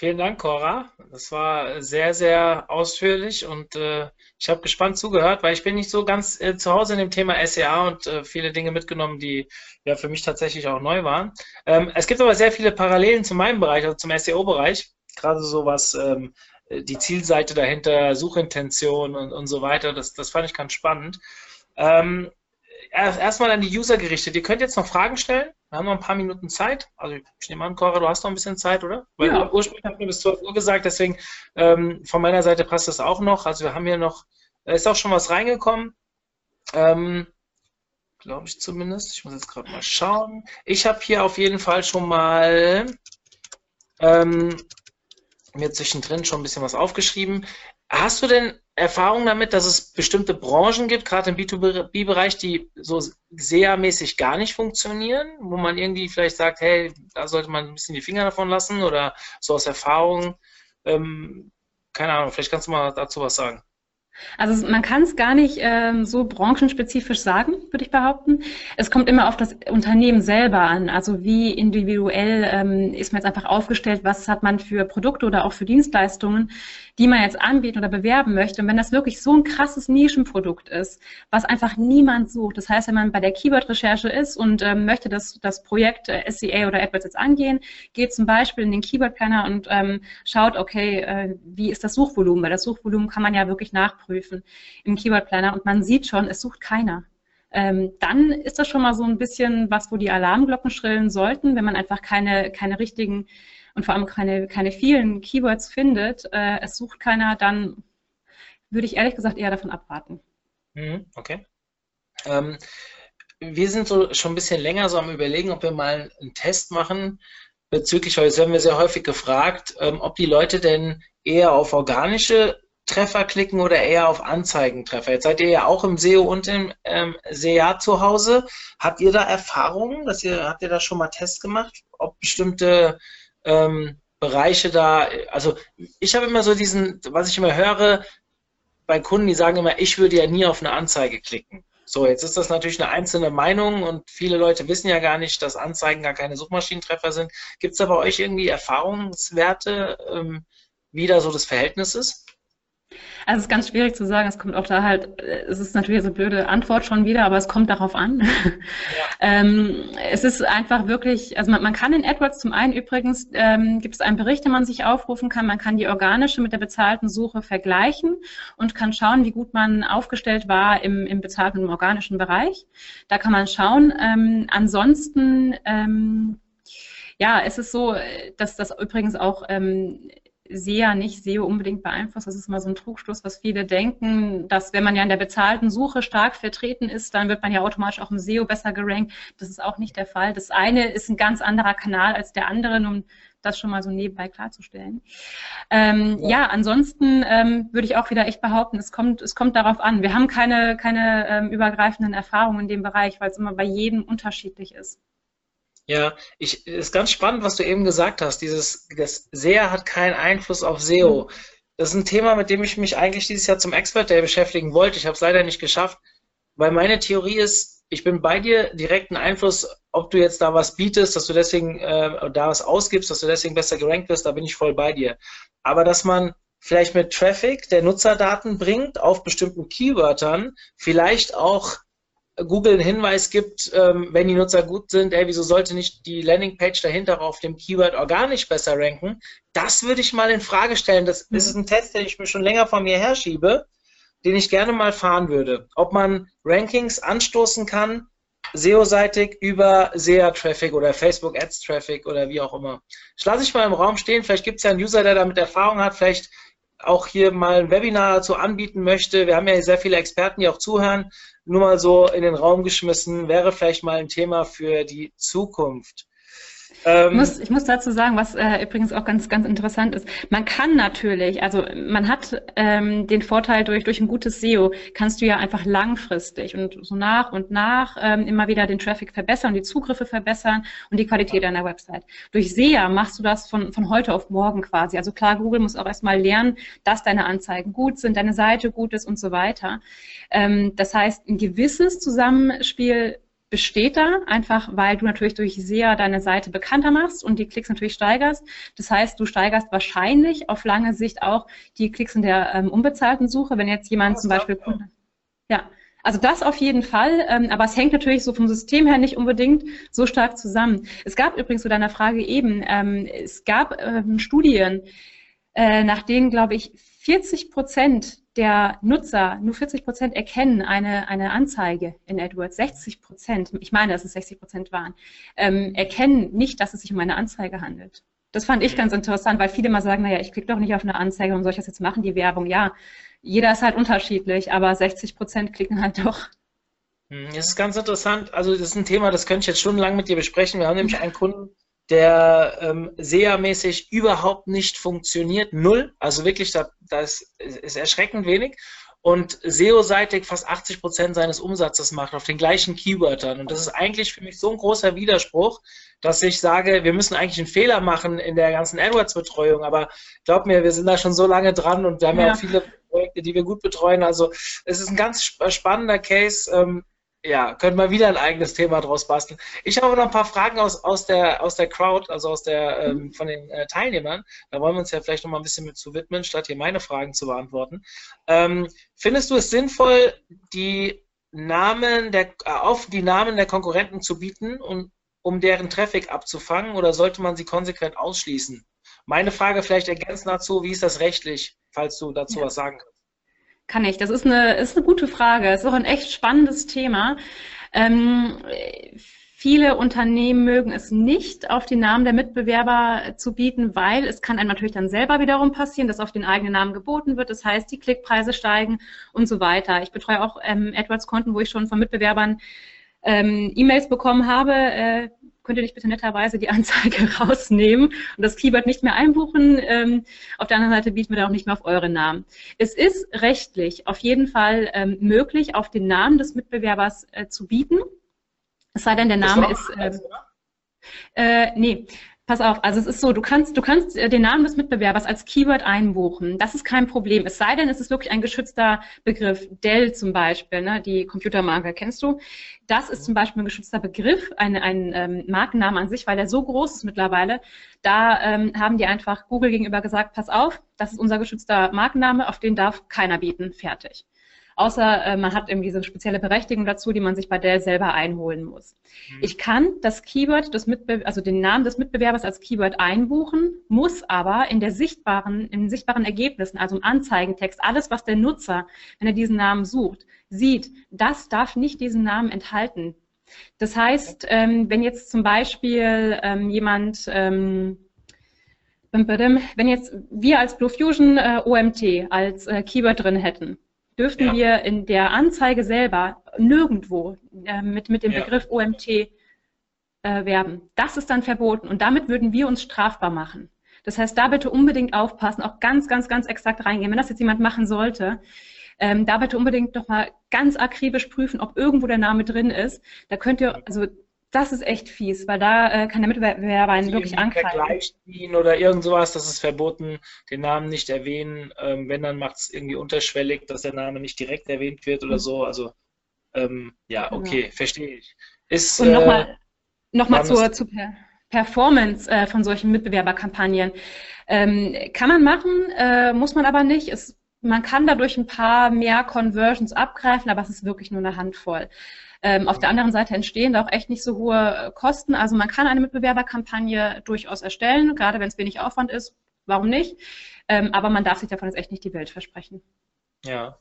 Vielen Dank, Cora. Das war sehr, sehr ausführlich und äh, ich habe gespannt zugehört, weil ich bin nicht so ganz äh, zu Hause in dem Thema SEA und äh, viele Dinge mitgenommen, die ja für mich tatsächlich auch neu waren. Ähm, es gibt aber sehr viele Parallelen zu meinem Bereich, also zum SEO-Bereich, gerade so was ähm, die Zielseite dahinter, Suchintention und, und so weiter. Das, das fand ich ganz spannend. Ähm, erstmal an die User gerichtet. Ihr könnt jetzt noch Fragen stellen. Wir haben noch ein paar Minuten Zeit. Also ich nehme an, Cora, du hast noch ein bisschen Zeit, oder? Weil ja. ursprünglich haben wir bis 12 Uhr gesagt, deswegen ähm, von meiner Seite passt das auch noch. Also wir haben hier noch, da ist auch schon was reingekommen. Ähm, Glaube ich zumindest. Ich muss jetzt gerade mal schauen. Ich habe hier auf jeden Fall schon mal ähm, mir zwischendrin schon ein bisschen was aufgeschrieben. Hast du denn Erfahrung damit, dass es bestimmte Branchen gibt, gerade im B2B-Bereich, die so SEA-mäßig gar nicht funktionieren, wo man irgendwie vielleicht sagt, hey, da sollte man ein bisschen die Finger davon lassen oder so aus Erfahrung? Ähm, keine Ahnung, vielleicht kannst du mal dazu was sagen. Also man kann es gar nicht ähm, so branchenspezifisch sagen, würde ich behaupten. Es kommt immer auf das Unternehmen selber an. Also wie individuell ähm, ist man jetzt einfach aufgestellt, was hat man für Produkte oder auch für Dienstleistungen, die man jetzt anbieten oder bewerben möchte. Und wenn das wirklich so ein krasses Nischenprodukt ist, was einfach niemand sucht, das heißt, wenn man bei der Keyword-Recherche ist und ähm, möchte das, das Projekt äh, SEA oder AdWords jetzt angehen, geht zum Beispiel in den Keyword-Planner und ähm, schaut, okay, äh, wie ist das Suchvolumen? Weil das Suchvolumen kann man ja wirklich nachprüfen im Keyword-Planner und man sieht schon, es sucht keiner. Ähm, dann ist das schon mal so ein bisschen was, wo die Alarmglocken schrillen sollten, wenn man einfach keine, keine richtigen und vor allem keine, keine vielen Keywords findet, äh, es sucht keiner, dann würde ich ehrlich gesagt eher davon abraten. Mhm, okay. Ähm, wir sind so schon ein bisschen länger so am überlegen, ob wir mal einen Test machen bezüglich, jetzt werden wir sehr häufig gefragt, ähm, ob die Leute denn eher auf organische Treffer klicken oder eher auf Anzeigentreffer? Jetzt seid ihr ja auch im SEO und im ähm, SEA zu Hause. Habt ihr da Erfahrungen? Dass ihr, habt ihr da schon mal Tests gemacht, ob bestimmte ähm, Bereiche da, also ich habe immer so diesen, was ich immer höre, bei Kunden, die sagen immer, ich würde ja nie auf eine Anzeige klicken. So, jetzt ist das natürlich eine einzelne Meinung und viele Leute wissen ja gar nicht, dass Anzeigen gar keine Suchmaschinentreffer sind. Gibt es da bei euch irgendwie Erfahrungswerte, ähm, wie da so das Verhältnis ist? Also es ist ganz schwierig zu sagen, es kommt auch da halt, es ist natürlich so eine blöde Antwort schon wieder, aber es kommt darauf an. Ja. ähm, es ist einfach wirklich, also man, man, kann in AdWords zum einen übrigens, ähm, gibt es einen Bericht, den man sich aufrufen kann, man kann die organische mit der bezahlten Suche vergleichen und kann schauen, wie gut man aufgestellt war im, im bezahlten und organischen Bereich. Da kann man schauen. Ähm, ansonsten, ähm, ja, es ist so, dass das übrigens auch ähm, SEA nicht SEO unbedingt beeinflusst. Das ist mal so ein Trugschluss, was viele denken, dass wenn man ja in der bezahlten Suche stark vertreten ist, dann wird man ja automatisch auch im SEO besser gerankt. Das ist auch nicht der Fall. Das eine ist ein ganz anderer Kanal als der andere, um das schon mal so nebenbei klarzustellen. Ähm, ja. ja. ansonsten ähm, würde ich auch wieder echt behaupten, es kommt, es kommt darauf an. Wir haben keine, keine ähm, übergreifenden Erfahrungen in dem Bereich, weil es immer bei jedem unterschiedlich ist. Ja, ich, ist ganz spannend, was du eben gesagt hast. Dieses, das SEA hat keinen Einfluss auf SEO. Mhm. Das ist ein Thema, mit dem ich mich eigentlich dieses Jahr zum Expert Day beschäftigen wollte. Ich habe es leider nicht geschafft, weil meine Theorie ist, ich bin bei dir direkten Einfluss, ob du jetzt da was bietest, dass du deswegen äh, da was ausgibst, dass du deswegen besser gerankt wirst, da bin ich voll bei dir. Aber dass man vielleicht mit Traffic, der Nutzerdaten bringt, auf bestimmten Keywörtern, vielleicht auch Google einen Hinweis gibt, ähm, wenn die Nutzer gut sind, ey, wieso sollte nicht die Landingpage dahinter auf dem Keyword organisch besser ranken? Das würde ich mal in Frage stellen. Das, das ist ein Test, den ich mir schon länger von mir herschiebe, den ich gerne mal fahren würde. Ob man Rankings anstoßen kann, SEO-seitig über SEA-Traffic oder Facebook Ads-Traffic oder wie auch immer. Ich lasse ich mal im Raum stehen. Vielleicht gibt es ja einen User, der damit Erfahrung hat. Vielleicht auch hier mal ein Webinar dazu anbieten möchte. Wir haben ja sehr viele Experten, die auch zuhören nur mal so in den Raum geschmissen, wäre vielleicht mal ein Thema für die Zukunft. Ähm, ich, muss, ich muss dazu sagen, was äh, übrigens auch ganz, ganz interessant ist. Man kann natürlich, also man hat ähm, den Vorteil durch, durch ein gutes SEO, kannst du ja einfach langfristig und so nach und nach ähm, immer wieder den Traffic verbessern, die Zugriffe verbessern und die Qualität deiner Website. Durch SEA machst du das von, von heute auf morgen quasi. Also klar, Google muss auch erstmal lernen, dass deine Anzeigen gut sind, deine Seite gut ist und so weiter. Ähm, das heißt, ein gewisses Zusammenspiel besteht da, einfach weil du natürlich durch SEA deine Seite bekannter machst und die Klicks natürlich steigerst. Das heißt, du steigerst wahrscheinlich auf lange Sicht auch die Klicks in der ähm, unbezahlten Suche, wenn jetzt jemand zum Beispiel Kunde. Ja, also das auf jeden Fall, ähm, aber es hängt natürlich so vom System her nicht unbedingt so stark zusammen. Es gab übrigens zu deiner Frage eben, ähm, es gab ähm, Studien, äh, nach denen, glaube ich, 40 Prozent der Nutzer, nur 40 Prozent erkennen eine, eine Anzeige in AdWords, 60 Prozent, ich meine, dass es 60 Prozent waren, ähm, erkennen nicht, dass es sich um eine Anzeige handelt. Das fand ich ganz interessant, weil viele mal sagen, naja, ich klicke doch nicht auf eine Anzeige, warum soll ich das jetzt machen, die Werbung? Ja, jeder ist halt unterschiedlich, aber 60 Prozent klicken halt doch. Hm, das ist ganz interessant. Also das ist ein Thema, das könnte ich jetzt stundenlang mit dir besprechen. Wir haben nämlich einen Kunden, der ähm, SEA-mäßig überhaupt nicht funktioniert. Null. Also wirklich, da, das ist erschreckend wenig. Und SEO-seitig fast 80 Prozent seines Umsatzes macht auf den gleichen Keywörtern. Und das ist eigentlich für mich so ein großer Widerspruch, dass ich sage, wir müssen eigentlich einen Fehler machen in der ganzen AdWords-Betreuung. Aber glaub mir, wir sind da schon so lange dran und wir haben ja, ja auch viele Projekte, die wir gut betreuen. Also es ist ein ganz spannender Case. Ähm, ja, können wir wieder ein eigenes Thema draus basteln. Ich habe noch ein paar Fragen aus, aus, der, aus der Crowd, also aus der, ähm, mhm. von den äh, Teilnehmern. Da wollen wir uns ja vielleicht noch mal ein bisschen mit zu widmen, statt hier meine Fragen zu beantworten. Ähm, findest du es sinnvoll, die Namen der, äh, auf die Namen der Konkurrenten zu bieten, um, um deren Traffic abzufangen, oder sollte man sie konsequent ausschließen? Meine Frage vielleicht ergänzend dazu, wie ist das rechtlich, falls du dazu ja. was sagen kannst? Kann ich. Das ist eine, ist eine gute Frage. Es ist auch ein echt spannendes Thema. Ähm, viele Unternehmen mögen es nicht, auf die Namen der Mitbewerber zu bieten, weil es kann einem natürlich dann selber wiederum passieren, dass auf den eigenen Namen geboten wird. Das heißt, die Klickpreise steigen und so weiter. Ich betreue auch ähm, AdWords-Konten, wo ich schon von Mitbewerbern ähm, E-Mails bekommen habe, äh, könnt ihr nicht bitte netterweise die Anzeige rausnehmen und das Keyword nicht mehr einbuchen. Ähm, auf der anderen Seite bieten wir da auch nicht mehr auf eure Namen. Es ist rechtlich auf jeden Fall ähm, möglich, auf den Namen des Mitbewerbers äh, zu bieten. Es sei denn, der Name ist. Äh, äh, nee, Pass auf, also es ist so, du kannst, du kannst äh, den Namen des Mitbewerbers als Keyword einbuchen. Das ist kein Problem. Es sei denn, es ist wirklich ein geschützter Begriff. Dell zum Beispiel, ne, die Computermarke, kennst du? Das ist zum Beispiel ein geschützter Begriff, ein, ein ähm, Markenname an sich, weil der so groß ist mittlerweile. Da ähm, haben die einfach Google gegenüber gesagt, pass auf, das ist unser geschützter Markenname, auf den darf keiner bieten. Fertig außer äh, man hat irgendwie so eine spezielle Berechtigung dazu, die man sich bei Dell selber einholen muss. Mhm. Ich kann das Keyword, des Mitbe also den Namen des Mitbewerbers als Keyword einbuchen, muss aber in der sichtbaren, in sichtbaren Ergebnissen, also im Anzeigentext, alles, was der Nutzer, wenn er diesen Namen sucht, sieht, das darf nicht diesen Namen enthalten. Das heißt, ähm, wenn jetzt zum Beispiel ähm, jemand ähm, wenn jetzt wir als Blue Fusion äh, OMT als äh, Keyword drin hätten, dürften ja. wir in der Anzeige selber nirgendwo äh, mit, mit dem ja. Begriff OMT äh, werben. Das ist dann verboten und damit würden wir uns strafbar machen. Das heißt, da bitte unbedingt aufpassen, auch ganz, ganz, ganz exakt reingehen. Wenn das jetzt jemand machen sollte, ähm, da bitte unbedingt nochmal ganz akribisch prüfen, ob irgendwo der Name drin ist. Da könnt ihr, also das ist echt fies, weil da äh, kann der Mitbewerber einen wirklich angreifen. Vergleich ziehen oder irgend sowas, das ist verboten, den Namen nicht erwähnen. Ähm, wenn, dann macht es irgendwie unterschwellig, dass der Name nicht direkt erwähnt wird oder mhm. so. Also, ähm, ja, genau. okay, genau. verstehe ich. Ist, Und nochmal äh, noch mal zur, zur Performance äh, von solchen Mitbewerberkampagnen. Ähm, kann man machen, äh, muss man aber nicht. Es, man kann dadurch ein paar mehr Conversions abgreifen, aber es ist wirklich nur eine Handvoll. Ähm, auf der anderen Seite entstehen da auch echt nicht so hohe äh, Kosten. Also man kann eine Mitbewerberkampagne durchaus erstellen, gerade wenn es wenig Aufwand ist. Warum nicht? Ähm, aber man darf sich davon jetzt echt nicht die Welt versprechen. Ja.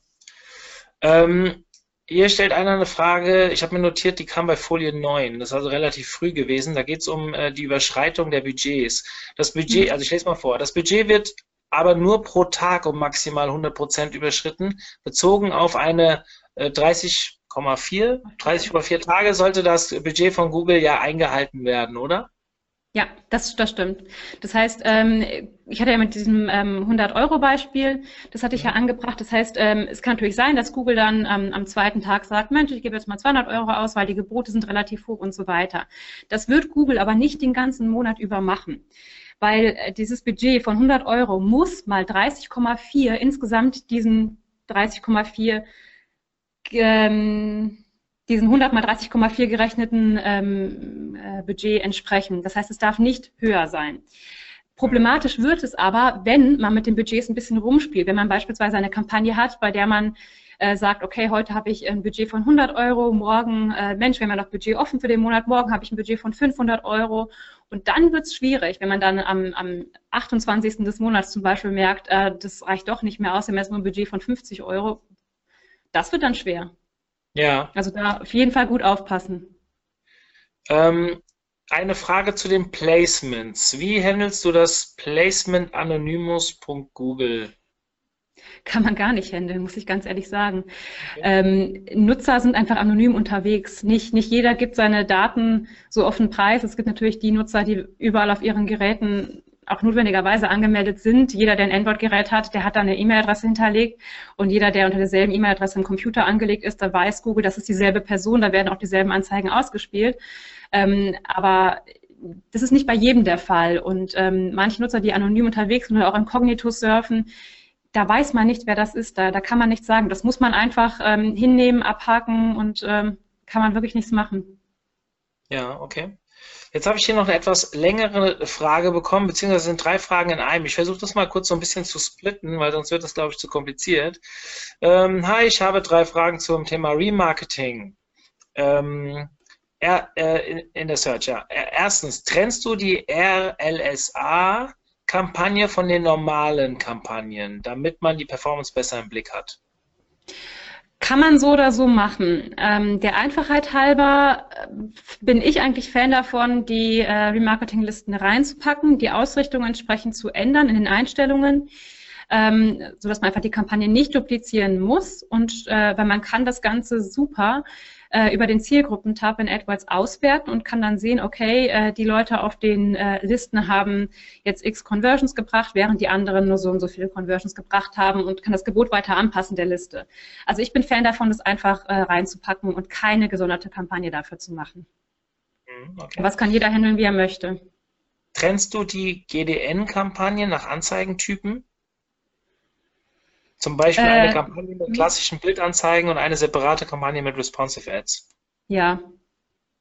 Ähm, hier stellt einer eine Frage, ich habe mir notiert, die kam bei Folie 9, das ist also relativ früh gewesen. Da geht es um äh, die Überschreitung der Budgets. Das Budget, mhm. also ich lese mal vor, das Budget wird aber nur pro Tag um maximal 100 Prozent überschritten, bezogen auf eine äh, 30 30,4 30,4 Tage sollte das Budget von Google ja eingehalten werden, oder? Ja, das, das stimmt. Das heißt, ähm, ich hatte ja mit diesem ähm, 100-Euro-Beispiel, das hatte ich ja angebracht. Das heißt, ähm, es kann natürlich sein, dass Google dann ähm, am zweiten Tag sagt, Mensch, ich gebe jetzt mal 200 Euro aus, weil die Gebote sind relativ hoch und so weiter. Das wird Google aber nicht den ganzen Monat über machen weil äh, dieses Budget von 100 Euro muss mal 30,4 insgesamt diesen 30,4 ähm, diesen 100 mal 30,4 gerechneten ähm, äh, Budget entsprechen. Das heißt, es darf nicht höher sein. Problematisch wird es aber, wenn man mit den Budgets ein bisschen rumspielt. Wenn man beispielsweise eine Kampagne hat, bei der man äh, sagt, okay, heute habe ich ein Budget von 100 Euro, morgen, äh, Mensch, wir haben ja noch Budget offen für den Monat, morgen habe ich ein Budget von 500 Euro. Und dann wird es schwierig, wenn man dann am, am 28. des Monats zum Beispiel merkt, äh, das reicht doch nicht mehr aus, wir haben jetzt nur ein Budget von 50 Euro das wird dann schwer. Ja. Also da auf jeden Fall gut aufpassen. Ähm, eine Frage zu den Placements. Wie handelst du das Placement anonymous.google? Kann man gar nicht handeln, muss ich ganz ehrlich sagen. Okay. Ähm, Nutzer sind einfach anonym unterwegs. Nicht, nicht jeder gibt seine Daten so offen preis. Es gibt natürlich die Nutzer, die überall auf ihren Geräten auch notwendigerweise angemeldet sind. Jeder, der ein Android-Gerät hat, der hat da eine E-Mail-Adresse hinterlegt und jeder, der unter derselben E-Mail-Adresse im Computer angelegt ist, da weiß Google, das ist dieselbe Person, da werden auch dieselben Anzeigen ausgespielt. Ähm, aber das ist nicht bei jedem der Fall und ähm, manche Nutzer, die anonym unterwegs sind oder auch inkognito surfen, da weiß man nicht, wer das ist, da, da kann man nichts sagen. Das muss man einfach ähm, hinnehmen, abhaken und ähm, kann man wirklich nichts machen. Ja, okay. Jetzt habe ich hier noch eine etwas längere Frage bekommen, beziehungsweise sind drei Fragen in einem. Ich versuche das mal kurz so ein bisschen zu splitten, weil sonst wird das, glaube ich, zu kompliziert. Ähm, hi, ich habe drei Fragen zum Thema Remarketing. Ähm, er, äh, in, in, der Search, ja. Erstens, trennst du die RLSA-Kampagne von den normalen Kampagnen, damit man die Performance besser im Blick hat? Kann man so oder so machen. Ähm, der Einfachheit halber äh, bin ich eigentlich Fan davon, die äh, Remarketing-Listen reinzupacken, die Ausrichtung entsprechend zu ändern in den Einstellungen, ähm, sodass man einfach die Kampagne nicht duplizieren muss. Und äh, weil man kann das Ganze super äh, über den Zielgruppentab in AdWords auswerten und kann dann sehen, okay, äh, die Leute auf den äh, Listen haben jetzt x Conversions gebracht, während die anderen nur so und so viele Conversions gebracht haben und kann das Gebot weiter anpassen der Liste. Also ich bin Fan davon, das einfach äh, reinzupacken und keine gesonderte Kampagne dafür zu machen. Mhm, okay. Was kann jeder handeln, wie er möchte. Trennst du die GDN-Kampagne nach Anzeigentypen? Zum Beispiel äh, eine Kampagne mit klassischen Bildanzeigen und eine separate Kampagne mit Responsive Ads. Ja,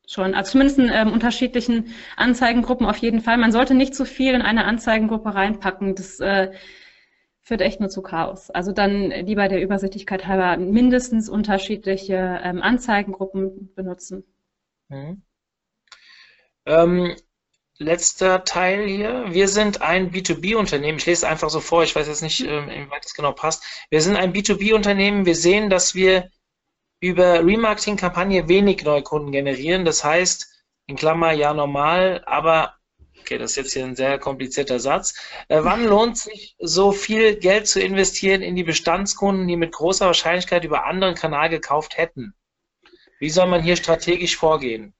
schon. Also zumindest in ähm, unterschiedlichen Anzeigengruppen auf jeden Fall. Man sollte nicht zu viel in eine Anzeigengruppe reinpacken. Das äh, führt echt nur zu Chaos. Also dann lieber der Übersichtlichkeit halber mindestens unterschiedliche ähm, Anzeigengruppen benutzen. Mhm. Ähm, letzter Teil hier. Wir sind ein B2B-Unternehmen. Ich lese einfach so vor, ich weiß jetzt nicht, ähm, inwieweit das genau passt. Wir sind ein B2B-Unternehmen. Wir sehen, dass wir über Remarketing-Kampagne wenig Neukunden generieren. Das heißt, in Klammer ja normal, aber okay, das ist jetzt hier ein sehr komplizierter Satz. Äh, wann lohnt sich so viel Geld zu investieren in die Bestandskunden, die mit großer Wahrscheinlichkeit über anderen Kanal gekauft hätten? Wie soll man hier strategisch vorgehen?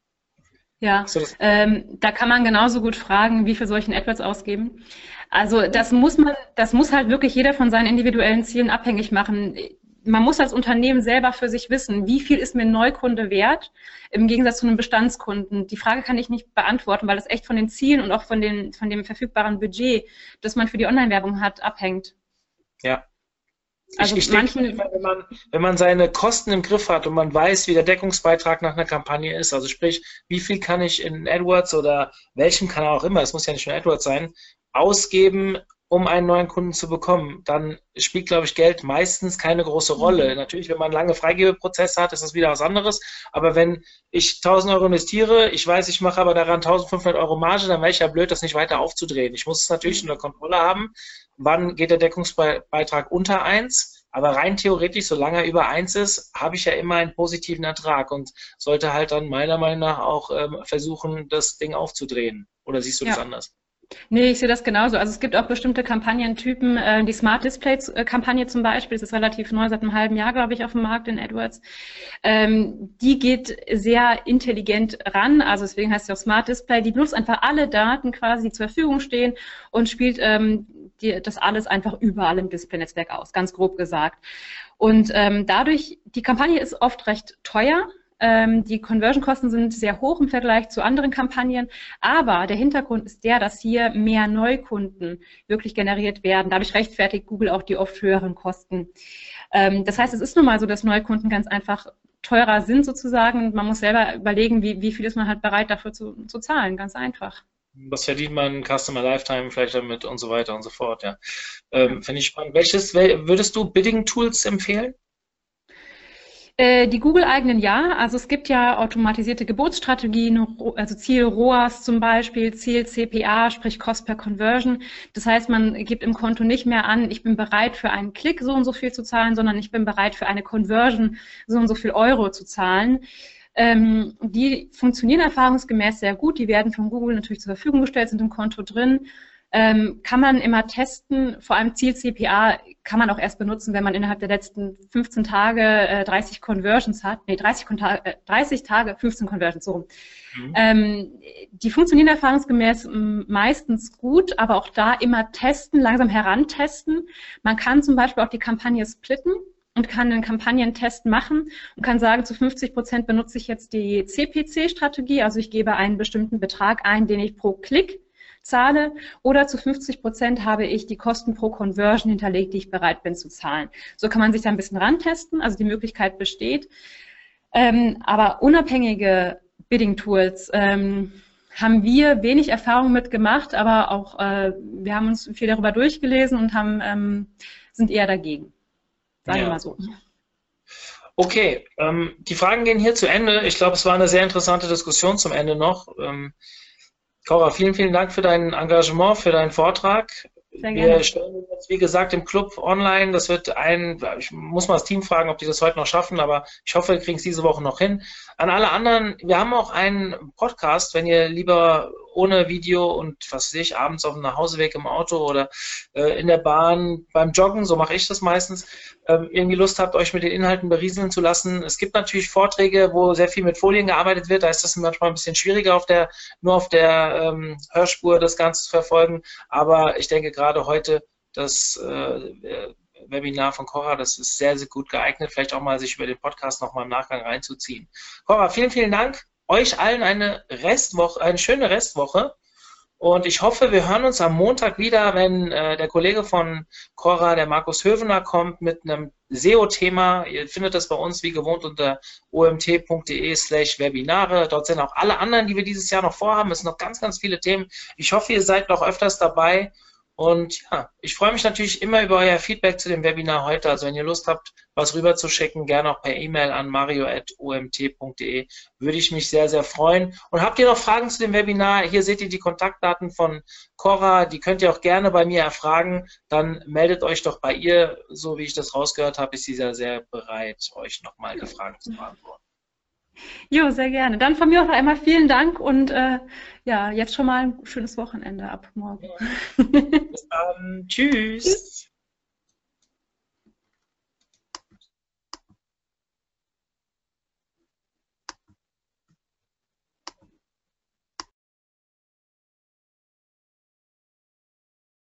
Ja, ähm, da kann man genauso gut fragen, wie viel in AdWords ausgeben? Also das muss man, das muss halt wirklich jeder von seinen individuellen Zielen abhängig machen. Man muss als Unternehmen selber für sich wissen, wie viel ist mir ein Neukunde wert im Gegensatz zu einem Bestandskunden. Die Frage kann ich nicht beantworten, weil es echt von den Zielen und auch von, den, von dem verfügbaren Budget, das man für die Online-Werbung hat, abhängt. Ja, also ich, ich manchen, denke, wenn man, wenn man seine Kosten im Griff hat und man weiß, wie der Deckungsbeitrag nach einer Kampagne ist, also sprich, wie viel kann ich in AdWords oder welchem Kanal auch immer, es muss ja nicht nur AdWords sein, ausgeben, um einen neuen Kunden zu bekommen, dann spielt, glaube ich, Geld meistens keine große Rolle. Mhm. Natürlich, wenn man lange Freigebeprozesse hat, ist das wieder was anderes. Aber wenn ich 1000 Euro investiere, ich weiß, ich mache aber daran 1500 Euro Marge, dann wäre ich ja blöd, das nicht weiter aufzudrehen. Ich muss es natürlich mhm. unter Kontrolle haben. Wann geht der Deckungsbeitrag unter eins? Aber rein theoretisch, solange er über eins ist, habe ich ja immer einen positiven Ertrag und sollte halt dann meiner Meinung nach auch ähm, versuchen, das Ding aufzudrehen. Oder siehst du ja. das anders? Nee, ich sehe das genauso. Also es gibt auch bestimmte Kampagnentypen, äh, die Smart Display-Kampagne zum Beispiel, das ist relativ neu, seit einem halben Jahr, glaube ich, auf dem Markt in AdWords. Ähm, die geht sehr intelligent ran, also deswegen heißt sie auch Smart Display. Die benutzt einfach alle Daten quasi, die zur Verfügung stehen und spielt ähm, die, das alles einfach überall im Display-Netzwerk aus, ganz grob gesagt. Und ähm, dadurch, die Kampagne ist oft recht teuer, ähm, die Conversion-Kosten sind sehr hoch im Vergleich zu anderen Kampagnen, aber der Hintergrund ist der, dass hier mehr Neukunden wirklich generiert werden. Dadurch rechtfertigt Google auch die oft höheren Kosten. Ähm, das heißt, es ist nun mal so, dass Neukunden ganz einfach teurer sind sozusagen. Man muss selber überlegen, wie, wie viel ist man halt bereit dafür zu, zu zahlen. Ganz einfach. Was verdient man Customer Lifetime vielleicht damit und so weiter und so fort, ja. Ähm, Finde ich spannend. Welches würdest du Bidding Tools empfehlen? Äh, die Google-eigenen ja. Also es gibt ja automatisierte Geburtsstrategien, also Ziel ROAS zum Beispiel, Ziel CPA, sprich Cost per Conversion. Das heißt, man gibt im Konto nicht mehr an, ich bin bereit für einen Klick so und so viel zu zahlen, sondern ich bin bereit für eine Conversion so und so viel Euro zu zahlen. Ähm, die funktionieren erfahrungsgemäß sehr gut. Die werden von Google natürlich zur Verfügung gestellt, sind im Konto drin ähm, kann man immer testen. Vor allem Ziel CPA kann man auch erst benutzen, wenn man innerhalb der letzten 15 Tage äh, 30 Conversions hat. Nee, 30, äh, 30 Tage 15 Conversions, so. Mhm. Ähm, die funktionieren erfahrungsgemäß meistens gut, aber auch da immer testen, langsam herantesten. Man kann zum Beispiel auch die Kampagne splitten und kann einen Kampagnentest machen und kann sagen, zu 50 Prozent benutze ich jetzt die CPC-Strategie, also ich gebe einen bestimmten Betrag ein, den ich pro Klick zahle oder zu 50 Prozent habe ich die Kosten pro Conversion hinterlegt, die ich bereit bin zu zahlen. So kann man sich da ein bisschen rantesten, also die Möglichkeit besteht. Ähm, aber unabhängige Bidding-Tools ähm, haben wir wenig Erfahrung mit gemacht, aber auch äh, wir haben uns viel darüber durchgelesen und haben, ähm, sind eher dagegen. Sagen wir ja. mal so. Okay, ähm, die Fragen gehen hier zu Ende. Ich glaube, es war eine sehr interessante Diskussion zum Ende noch. Cora, vielen, vielen Dank für dein Engagement, für deinen Vortrag. Wir stellen jetzt, wie gesagt, im Club online. Das wird ein, ich muss mal das Team fragen, ob die das heute noch schaffen, aber ich hoffe, wir kriegen es diese Woche noch hin. An alle anderen, wir haben auch einen Podcast, wenn ihr lieber ohne Video und was sehe ich, abends auf dem Nachhauseweg im Auto oder äh, in der Bahn beim Joggen, so mache ich das meistens, ähm, irgendwie Lust habt, euch mit den Inhalten berieseln zu lassen. Es gibt natürlich Vorträge, wo sehr viel mit Folien gearbeitet wird, da ist das manchmal ein bisschen schwieriger, auf der, nur auf der ähm, Hörspur das Ganze zu verfolgen, aber ich denke gerade heute, das äh, Webinar von Cora, das ist sehr, sehr gut geeignet, vielleicht auch mal sich über den Podcast nochmal im Nachgang reinzuziehen. Cora, vielen, vielen Dank euch allen eine Restwoche, eine schöne Restwoche. Und ich hoffe, wir hören uns am Montag wieder, wenn äh, der Kollege von Cora, der Markus Hövener, kommt mit einem SEO-Thema. Ihr findet das bei uns wie gewohnt unter omt.de slash Webinare. Dort sind auch alle anderen, die wir dieses Jahr noch vorhaben. Es sind noch ganz, ganz viele Themen. Ich hoffe, ihr seid noch öfters dabei. Und ja, ich freue mich natürlich immer über euer Feedback zu dem Webinar heute. Also wenn ihr Lust habt, was rüberzuschicken, gerne auch per E-Mail an mario.omt.de. Würde ich mich sehr, sehr freuen. Und habt ihr noch Fragen zu dem Webinar? Hier seht ihr die Kontaktdaten von Cora. Die könnt ihr auch gerne bei mir erfragen. Dann meldet euch doch bei ihr. So wie ich das rausgehört habe, ist sie sehr, sehr bereit, euch nochmal die Fragen zu beantworten. Jo, sehr gerne. Dann von mir auch noch einmal vielen Dank und äh, ja, jetzt schon mal ein schönes Wochenende ab morgen. Bis dann. Tschüss. Tschüss.